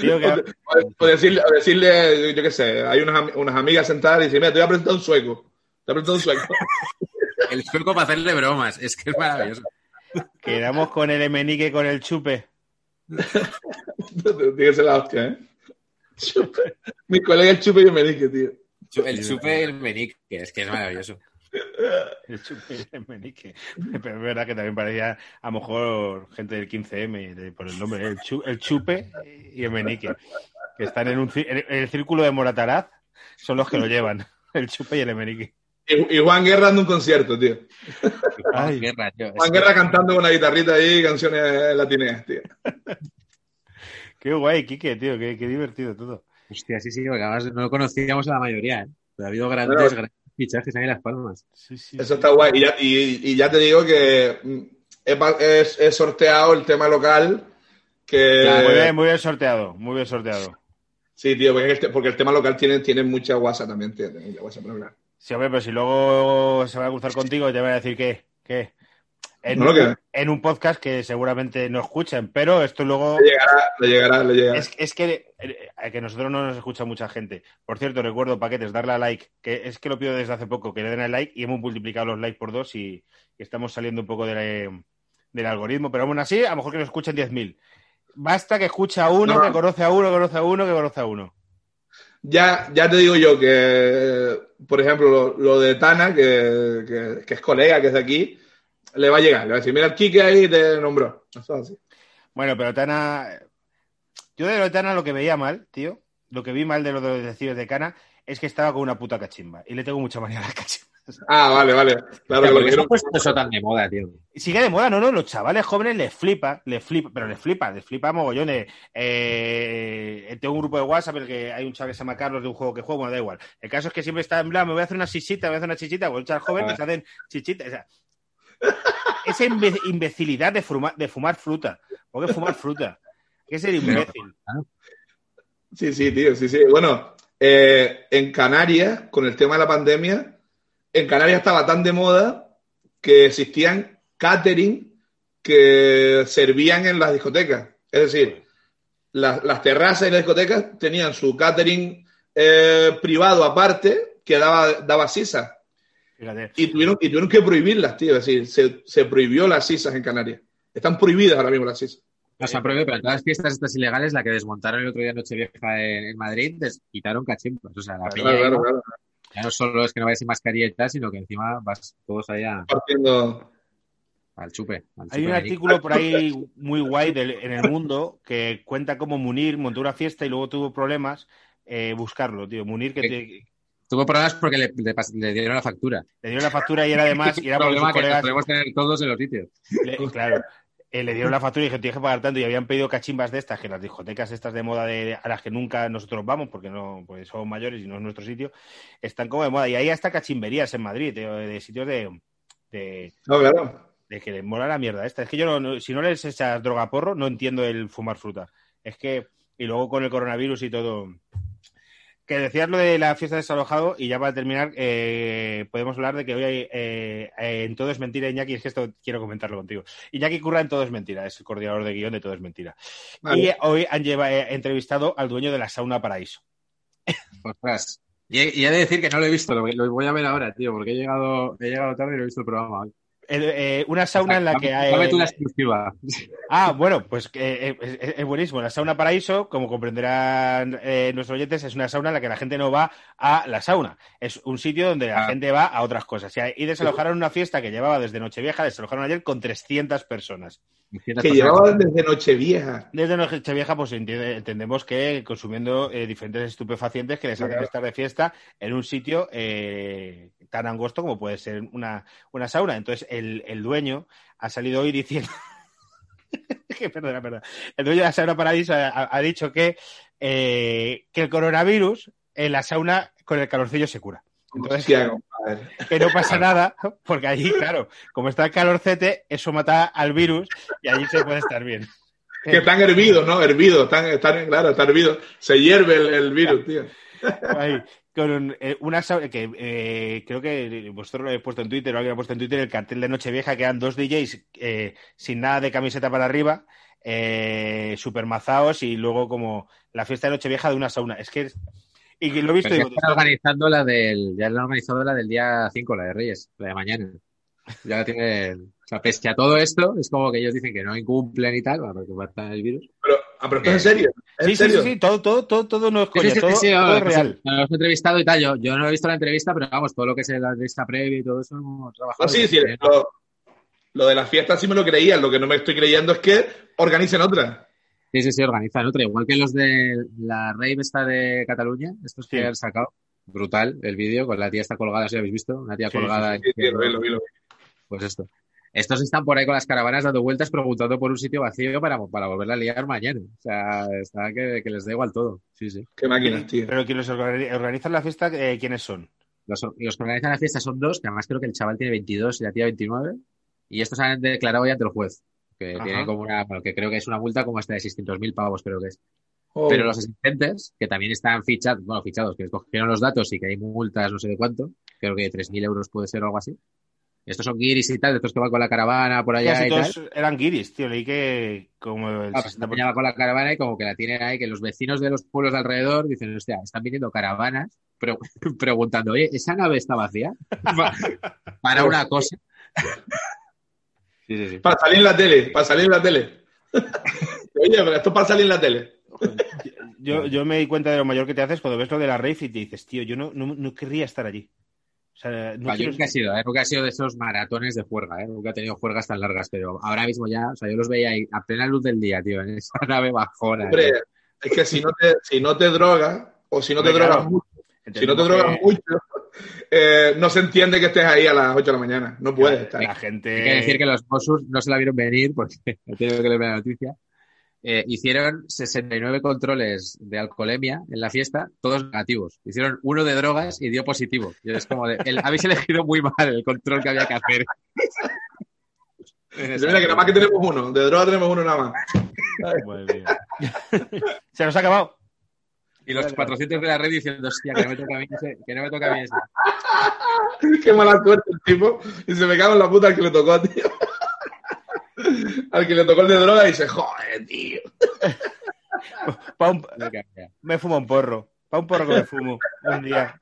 Tío, que- O, o decirle, o decirle, yo qué sé, hay unas, unas amigas sentadas y dicen, mira, te voy a presentar un sueco. Te voy a presentar un sueco. [LAUGHS] El sueco para hacerle bromas, es que es maravilloso. quedamos con el Emenique con el chupe. [LAUGHS] Ser la hostia, ¿eh? Chupe. Mi colega el chupe y el menique, tío. El chupe y el menique, es que es maravilloso. [LAUGHS] El chupe y el Emenique. Pero es verdad que también parecía a lo mejor gente del 15M de- por el nombre. El, chu- el chupe y el Emenique. Que están en, un, en el círculo de Morataraz. Son los que lo llevan. [LAUGHS] El chupe y el Emenique. Y, y Juan Guerra dando un concierto, tío. Ay. Guerra, tío, Juan que- Guerra cantando con una guitarrita ahí canciones latineas, tío. Qué guay, Quique, tío. Qué, qué divertido todo. Hostia, sí, sí, porque además no conocíamos a la mayoría, ¿eh? Pero ha habido grandes, Pero- grandes fichajes ahí en Las Palmas. Sí, sí, Eso está guay. Y ya, y, y ya te digo que mm, he, he sorteado el tema local. Que... Muy bien, muy bien sorteado. Muy bien sorteado. Sí, tío, porque el, porque el tema local tiene, tiene mucha guasa también, tío. Tiene mucha guasa para hablar. Sí, hombre, pero si luego se va a cruzar contigo, te van a decir que, que en, No un, queda. en un podcast que seguramente no escuchen, pero esto luego Le llegará, le llegará, le llegará. es, es que eh, que nosotros no nos escucha mucha gente. Por cierto, recuerdo paquetes, darle a like, que es que lo pido desde hace poco, que le den al like y hemos multiplicado los likes por dos y, y estamos saliendo un poco de la- del algoritmo, pero aún así, a lo mejor que nos escuchen 10.000. Basta que escuche a uno, No. que conoce a uno, que conoce a uno, que conoce a uno. Ya, ya te digo yo que, por ejemplo, lo, lo de Tana, que, que- que es colega, que es de aquí, le va a llegar. Le va a decir, mira el Kike ahí te nombró. Eso es así. Bueno, pero Tana. Yo de lo de Tana lo que veía mal, tío, lo que vi mal de los detectives de Cana es que estaba con una puta cachimba. Y le tengo mucha manía a las cachimbas. Ah, vale, vale. Claro que lo ¿por qué se quiero. ha puesto eso tan de moda, tío? Sigue de moda, no, no, los chavales jóvenes les flipa, les flipa, pero les flipa, les flipa mogollón. de, eh, tengo un grupo de WhatsApp en el que hay un chaval que se llama Carlos de un juego que juego, bueno, da igual. El caso es que siempre está en plan, me voy a hacer una chichita, me voy a hacer una chichita, o el chaval joven que se hacen chichitas. o sea, esa imbe- imbecilidad de, fuma- de fumar fruta. ¿Por qué fumar fruta? ¿Qué es ser imbécil? Sí, sí, tío, sí, sí. Bueno, eh, en Canarias, con el tema de la pandemia, en Canarias estaba tan de moda que existían catering que servían en las discotecas. Es decir, las, las terrazas y las discotecas tenían su catering eh, privado aparte que daba, daba sisas. Fíjate. Y tuvieron, y tuvieron que prohibirlas, tío. Es decir, se, se prohibió las sisas en Canarias. Están prohibidas ahora mismo las sisas. No se ha prohibido, pero en todas las fiestas estas ilegales, la que desmontaron el otro día en Nochevieja en, en Madrid, des- quitaron cachimbos. O sea, la Claro, claro, claro. ya no solo es que no vayas sin mascarilla y tal, sino que encima vas todos allá Partiendo. al chupe. al Hay chupe un artículo por ahí muy guay del- en el mundo que cuenta cómo Munir montó una fiesta y luego tuvo problemas. eh, buscarlo, tío. Munir que Sí. te- Tuvo problemas porque le, le le dieron la factura. le dieron la factura y era además, y era [LAUGHS] porque problema que colegas podemos tener todos en los sitios. Le- claro. eh, le dieron la factura y dijeron, tienes que pagar tanto. Y habían pedido cachimbas de estas, que las discotecas estas de moda de, a las que nunca nosotros vamos, porque no pues somos mayores y no es nuestro sitio, están como de moda. Y hay hasta cachimberías en Madrid, de, de sitios de, de, No, claro. de que les mola la mierda esta. Es que yo, no, no- si no les echas droga porro, no entiendo el fumar fruta. Es que, y luego con el coronavirus y todo. Que decías lo de la fiesta de desalojado y ya para terminar, eh, podemos hablar de que hoy hay, eh, en Todo es Mentira, Iñaki, es que esto quiero comentarlo contigo. Iñaki Curra en Todo es Mentira, es el coordinador de guion de Todo es Mentira. Vale. Y hoy han lleva- eh, entrevistado al dueño de la sauna Paraíso. Ostras. Y he, y he de decir que no lo he visto, lo, lo voy a ver ahora, tío, porque he llegado, he llegado tarde y no he visto el programa hoy. Eh, una sauna en la que hay... Exclusiva. Ah, bueno, pues eh, es, es- es buenísimo. La sauna Paraíso, como comprenderán eh, nuestros oyentes, es una sauna en la que la gente no va a la sauna. Es un sitio donde la Ah. gente va a otras cosas. Y, y desalojaron una fiesta que llevaba desde Nochevieja, desalojaron ayer con 300 personas. Que llevaban desde Nochevieja. Desde Nochevieja, pues entiende- entendemos que consumiendo eh, diferentes estupefacientes que les hacen Claro. estar de fiesta en un sitio eh, tan angosto como puede ser una, una sauna. Entonces, el, el dueño ha salido hoy diciendo. [LAUGHS] que perdona, perdona. El dueño de la sauna Paraíso ha, dicho que, eh, que el coronavirus en la sauna con el calorcillo se cura. Entonces, Hostia. Que no pasa nada, porque allí, claro, como está el calorcete, eso mata al virus y allí se puede estar bien. Que están hervidos, ¿no? Hervidos, están, están, claro, está hervido. Se hierve el, el virus, tío. Ahí, con eh, una que eh, creo que vosotros lo habéis puesto en Twitter o alguien lo ha puesto en Twitter el cartel de Nochevieja que eran dos DJs eh, sin nada de camiseta para arriba, eh, super mazaos y luego como la fiesta de Nochevieja de una sauna. Es que y que lo he visto y ya digo, están organizando la del, ya han organizado la del día 5, la de Reyes, la de mañana. Ya la tienen, o sea, pese a todo esto, es como que ellos dicen que no incumplen y tal, porque matan el virus. Pero, ah, pero esto es en serio. ¿Es sí, en sí, serio? sí, sí, todo, todo, todo, todo no es Sí, coña, sí, sí, todo, sí, todo no, es real. Nos hemos entrevistado y tal. Yo, yo no he visto la entrevista, pero vamos, todo lo que es la entrevista previa y todo eso hemos trabajado. No, sí, sí, lo, lo de la fiesta sí me lo creía. Lo que no me estoy creyendo es que organicen otra. Sí, sí, sí, organizan otra. Igual que los de la rave esta de Cataluña, estos que Sí. han sacado. Brutal el vídeo, con la tía está colgada, si habéis visto, una tía Sí, colgada. Sí, sí, lo vi, lo vi, lo vi. Pues esto. Estos están por ahí con las caravanas dando vueltas preguntando por un sitio vacío para, para volverla a liar mañana. O sea, está que, que les da igual todo. Sí, sí. Qué máquinas, tío. Pero quienes organi- organizan la fiesta, eh, ¿quiénes son? Los, los que organizan la fiesta son dos, que además creo que el chaval tiene 22 y la tía 29. Y estos han declarado ya ante el juez. Que Ajá. tiene como una, bueno, que creo que es una multa como hasta de 600.000 pavos, creo que es. Oh, Pero los asistentes, que también están fichados, bueno, fichados, que les cogieron los datos y que hay multas no sé de cuánto, creo que de 3.000 euros puede ser o algo así. Estos son guiris y tal, estos que van con la caravana por allá Casi y tal. todos eran guiris, tío. Leí que como el Ah, pues 60%. la peña va con la caravana y como que la tienen ahí, que los vecinos de los pueblos de alrededor dicen, hostia, están viniendo caravanas pre- [LAUGHS] preguntando, oye, ¿esa nave está vacía? [LAUGHS] Pa- Para una cosa. Sí, sí, sí. Para salir en la tele, para salir en la tele. [LAUGHS] Oye, pero esto es para salir en la tele. Yo, yo me di cuenta de lo mayor que te haces cuando ves lo de la rave y te dices, tío, yo no, no, no querría estar allí. O sea, no yo quiero- nunca he sido, ¿eh? nunca he sido de esos maratones de juerga, ¿eh? nunca he tenido juergas tan largas, pero ahora mismo ya, o sea, yo los veía ahí a plena luz del día, tío, en esa nave bajona. Hombre, tío. es que si no te, si no te drogas, o si no te drogas claro. mucho, si no te drogas que mucho, eh, no se entiende que estés ahí a las 8 de la mañana. No puedes estar. La gente. Hay que decir que los Mossos no se la vieron venir, porque [LAUGHS] he tenido que leer la noticia. Eh, hicieron 69 controles de alcoholemia en la fiesta, todos negativos. Hicieron uno de drogas y dio positivo. Y es como de, el- habéis elegido muy mal el control que había que hacer. Mira, que nada más que tenemos uno. De droga tenemos uno nada más. Madre mía. Se nos ha acabado. Y los 400 de la red diciendo, hostia, que no me toca a mí ese, que no me toca a mí ese. [LAUGHS] Qué mala suerte el tipo. Y se me cago en la puta al que le tocó, tío. Al que le tocó el de droga y dice, joder, tío. [LAUGHS] Un-. Me fumo un porro. Pa' un porro que me fumo un día.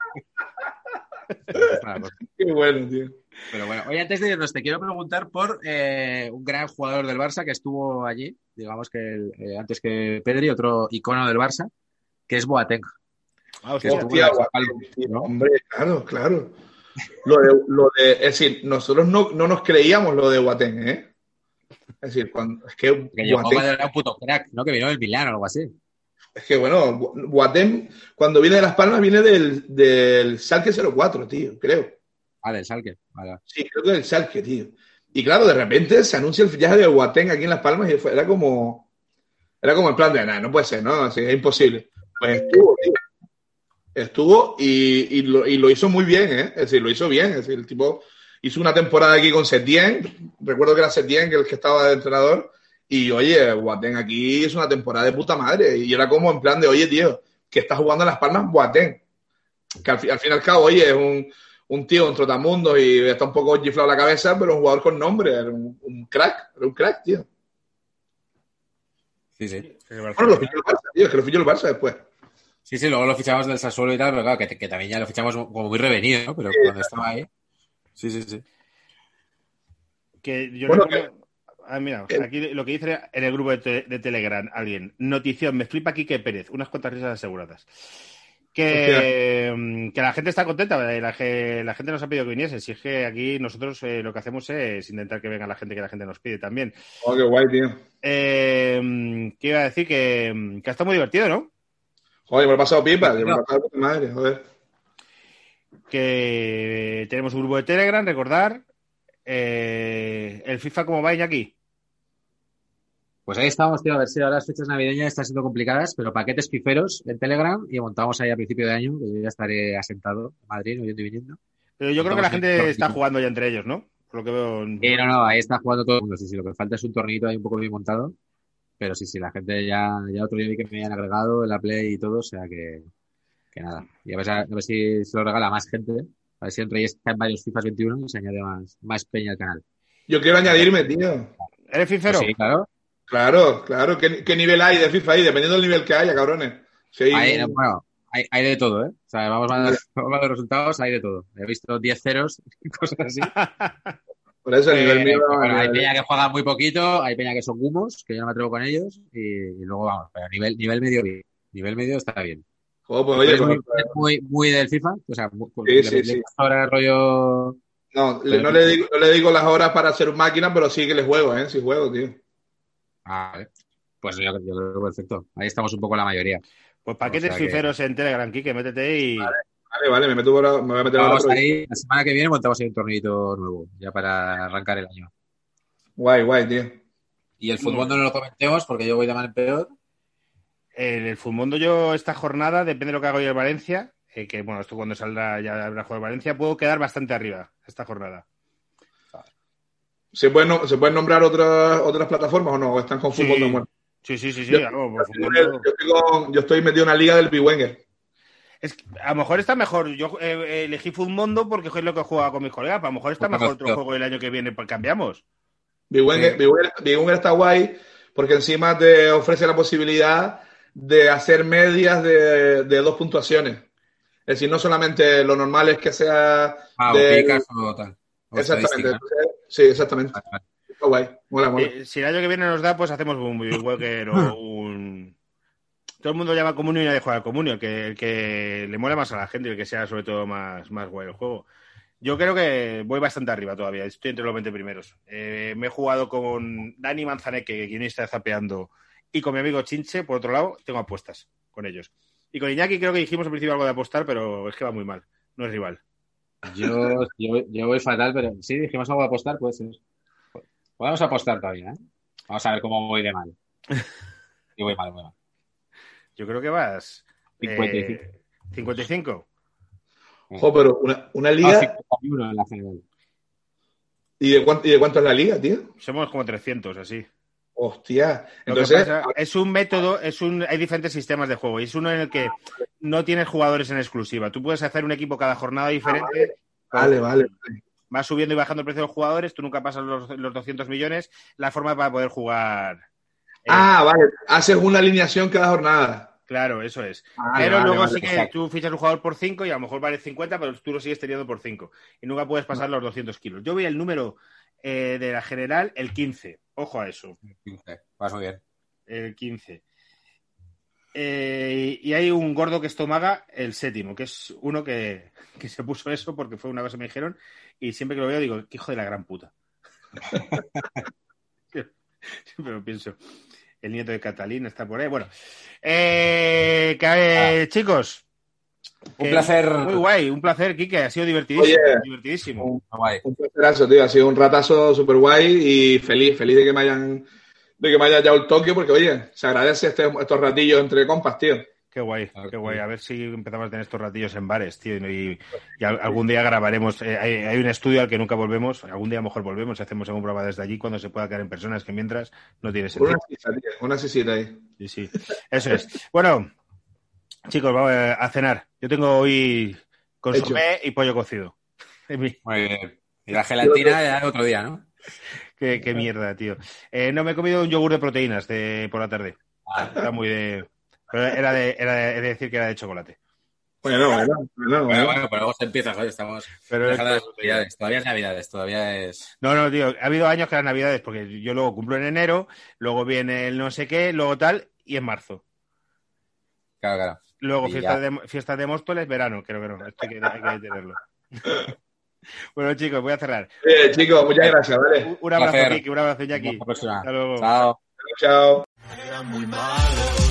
Qué bueno, tío. Pero bueno, oye, antes de irnos, te quiero preguntar por eh, un gran jugador del Barça que estuvo allí, digamos que el- eh, antes que Pedri, otro icono del Barça, que es Boateng. Ah, Que hostia. Hostia. ¿no? Hombre, claro, claro. Lo de, lo de, es decir, nosotros no, no nos creíamos lo de Guatén, ¿eh? Es decir, cuando, es que Que Boateng- era un puto crack, ¿no? Que vino del Milán o algo así. es que bueno, Boateng, cuando viene de Las Palmas, viene del, del Salque 04, tío, creo. Ah, del Salque. Vale. Sí, creo que del Salque, tío. Y claro, de repente se anuncia el fichaje de Boateng aquí en Las Palmas y fue- era como, era como el plan de, nada, no puede ser, ¿no? Así, es imposible. Pues estuvo, tío. Estuvo y, y lo, y lo hizo muy bien, ¿eh? Es decir, lo hizo bien. Es decir, el tipo hizo una temporada aquí con Setien. Recuerdo que era Setien que el que estaba de entrenador. Y oye, Boateng aquí hizo una temporada de puta madre. Y era como en plan de, oye, tío, que está jugando en Las Palmas Boateng. Que al, al fin y al cabo, oye, es un, un tío, un trotamundo y está un poco giflado la cabeza, pero un jugador con nombre. Era un, un crack, era un crack, tío. Sí, sí. Bueno, lo fichó el Barça, tío, es que lo fichó el Barça después. Sí, sí, luego lo fichamos del Sassuolo y tal, pero claro, que, que también ya lo fichamos como muy revenido, ¿no? Pero cuando estaba ahí. Sí, sí, sí. Que yo Bueno, recuerdo- Ah, mira, que- aquí lo que dice en el grupo de, te- de Telegram alguien. Notición, me flipa Quique Pérez. Unas cuantas risas aseguradas. Que, mm, que la gente está contenta, la, la gente nos ha pedido que viniese. Si es que aquí nosotros eh, lo que hacemos es intentar que venga la gente que la gente nos pide también. Oh, qué guay, tío. Eh, ¿Qué iba a decir? Que, que ha estado muy divertido, ¿no? Joder, me lo he pasado pipa, que me lo he pasado puta madre, joder. Que tenemos un grupo de Telegram, recordar. Eh, el FIFA, ¿cómo va, aquí? Pues ahí estamos, tío, a ver si ahora las fechas navideñas están siendo complicadas, pero paquetes piferos en Telegram y montamos ahí a principio de año, que yo ya estaré asentado en Madrid, no yendo y viniendo. Pero yo creo que la gente está jugando ya entre ellos, ¿no? Por lo que veo. en- Eh, no, no, ahí está jugando todo el mundo, sí, sí, lo que falta es un tornito ahí un poco bien montado, pero sí, sí, la gente ya, ya otro día vi que me habían agregado en la Play y todo, o sea que, que nada. Y a ver, a ver si se lo regala a más gente, a ver si entre ellos están varios FIFAs 21 y se añade más, más peña al canal. Yo quiero añadirme, tío. ¿Eres fifero? Pues sí, claro. Claro, claro. ¿Qué, qué nivel hay de FIFA ahí? Dependiendo del nivel que haya, cabrones. Si hay bueno, hay, hay de todo, ¿eh? O sea, vamos a [LAUGHS] vamos a dar resultados, hay de todo. He visto 10 ceros y [LAUGHS] cosas así. [LAUGHS] Por eso el nivel Eh, mío. bueno, hay eh, peña que juega muy poquito, hay peña que son gumos, que yo no me atrevo con ellos, y, y luego vamos, pero nivel, nivel medio bien. Nivel medio está bien. joder, pues, oye, ¿Eres muy, pues, muy, muy del FIFA? O sea, Sí, le- sí, le- sí. ahora rollo... no, le- no, le digo, no le digo las horas para hacer máquina, pero sí que le juego, ¿eh? Sí juego, tío. Ah, vale. Pues yo, yo creo que perfecto. Ahí estamos un poco la mayoría. Pues paquetes O sea que- fiferos en Telegram, Kike, métete y. Vale, vale, me, meto por ahora- me voy a meter Vamos ahí, la semana que viene montamos ahí un torneito nuevo, ya para arrancar el año. Guay, guay, tío. Y el fútbol no lo comentemos porque yo voy de mal en peor. En el Fulmundo yo esta jornada, depende de lo que haga hoy el Valencia, eh, que bueno, esto cuando saldrá ya habrá jugado el Valencia, puedo quedar bastante arriba esta jornada. ¿Se pueden, no- ¿se pueden nombrar otras, otras plataformas o no? ¿O están con Sí. fútbol no muerto? Sí, sí, sí, sí. Yo- por estoy con- yo estoy metido en una liga del Biwenger. Es que a lo mejor está mejor. Yo eh, elegí Fulmundo porque es lo que jugaba con mis colegas. pero A lo mejor está Pues mejor otro juego el año que viene, pues cambiamos. Biwenger, Sí. Está guay porque encima te ofrece la posibilidad de hacer medias de, de dos puntuaciones. Es decir, no solamente lo normal es que sea. Ah, o del- picas o tal. Exactamente. Sí, exactamente. Está guay. Mola, mola. Eh, si el año que viene nos da, pues hacemos un Biwalker o [LAUGHS] un. Todo el mundo llama comunio y nadie juega comunio. El que, el que le mola más a la gente y el que sea sobre todo más, más guay el juego. Yo creo que voy bastante arriba todavía. Estoy entre los 20 primeros. Eh, me he jugado con Dani Manzaneque, que quien está zapeando, y con mi amigo Chinche. Por otro lado, tengo apuestas con ellos. Y con Iñaki creo que dijimos al principio algo de apostar, pero es que va muy mal. No es rival. Yo, yo, yo voy fatal, pero sí, dijimos algo de apostar, puede ser. Podemos apostar todavía, ¿eh? Vamos a ver cómo voy de mal. [LAUGHS] Yo voy mal, voy mal. Yo creo que vas. 55. eh, 55. Jo, pero una, una Ah, liga. 51 en la general. ¿Y de, cuánto, ¿Y de cuánto es la liga, tío? Somos como 300, así. Hostia. Entonces, pasa- es un método, es un, hay diferentes sistemas de juego y es uno en el que no tienes jugadores en exclusiva. Tú puedes hacer un equipo cada jornada diferente, vale, vale. vas subiendo y bajando el precio de los jugadores, tú nunca pasas los, los 200 millones, la forma para poder jugar. eh, Ah, vale. Haces una alineación cada jornada. Claro, eso es. Vale, pero vale, luego vale, sí que exacto. tú fichas un jugador por 5 y a lo mejor vale 50, pero tú lo sigues teniendo por 5. Y nunca puedes pasar los 200 kilos. Yo vi el número eh, de la general, el 15. Ojo a eso. 15. Vas muy bien. El 15. Eh, y hay un gordo que es Tomaga, el séptimo, que es uno que, que se puso eso porque fue una cosa que me dijeron. Y siempre que lo veo digo, qué hijo de la gran puta. [LAUGHS] siempre lo pienso. El nieto de Catalina está por ahí. Bueno, eh, que, eh, chicos. Un placer. Muy guay, un placer, Kike. Ha sido divertidísimo. Oye. divertidísimo. Guay. Un placerazo, tío. Ha sido un ratazo súper guay y feliz, feliz de que me hayan de que me haya llegado el Tokio, porque oye, se agradece este- estos ratillos entre compas, tío. Qué guay, qué guay. A ver si empezamos a tener estos ratillos en bares, tío. Y, y al- algún día grabaremos. eh, hay, hay un estudio al que nunca volvemos. Algún día a lo mejor volvemos y hacemos algún programa desde allí cuando se pueda quedar en personas que mientras no tiene sentido. una sisa, tío. Una sisita ahí. Sí, sí. Eso es. Bueno, chicos, vamos a cenar. Yo tengo hoy consomé y pollo cocido. [LAUGHS] Muy bien. Y la gelatina ya otro día, ¿no? Qué, qué mierda, tío. Eh, no me he comido un yogur de proteínas de, por la tarde. Ah, Está muy de. Pero era de, era de, decir que era de chocolate. Bueno, bueno, bueno, Bueno, bueno. bueno, pero luego se empieza, joder, estamos Pero dejando las navidades. Todavía es navidades, todavía es... No, no, tío, ha habido años que las navidades, porque yo luego cumplo en enero, luego viene el no sé qué, luego tal, y en marzo. Claro, claro. Luego fiesta de, fiesta de Móstoles, verano, creo que no, esto hay que, hay que tenerlo. [LAUGHS] bueno, chicos, voy a cerrar. Eh, chicos, muchas gracias, ¿vale? Un, un abrazo. Kiki, un abrazo, próxima. Hasta luego. Chao. Chao. Era muy malo,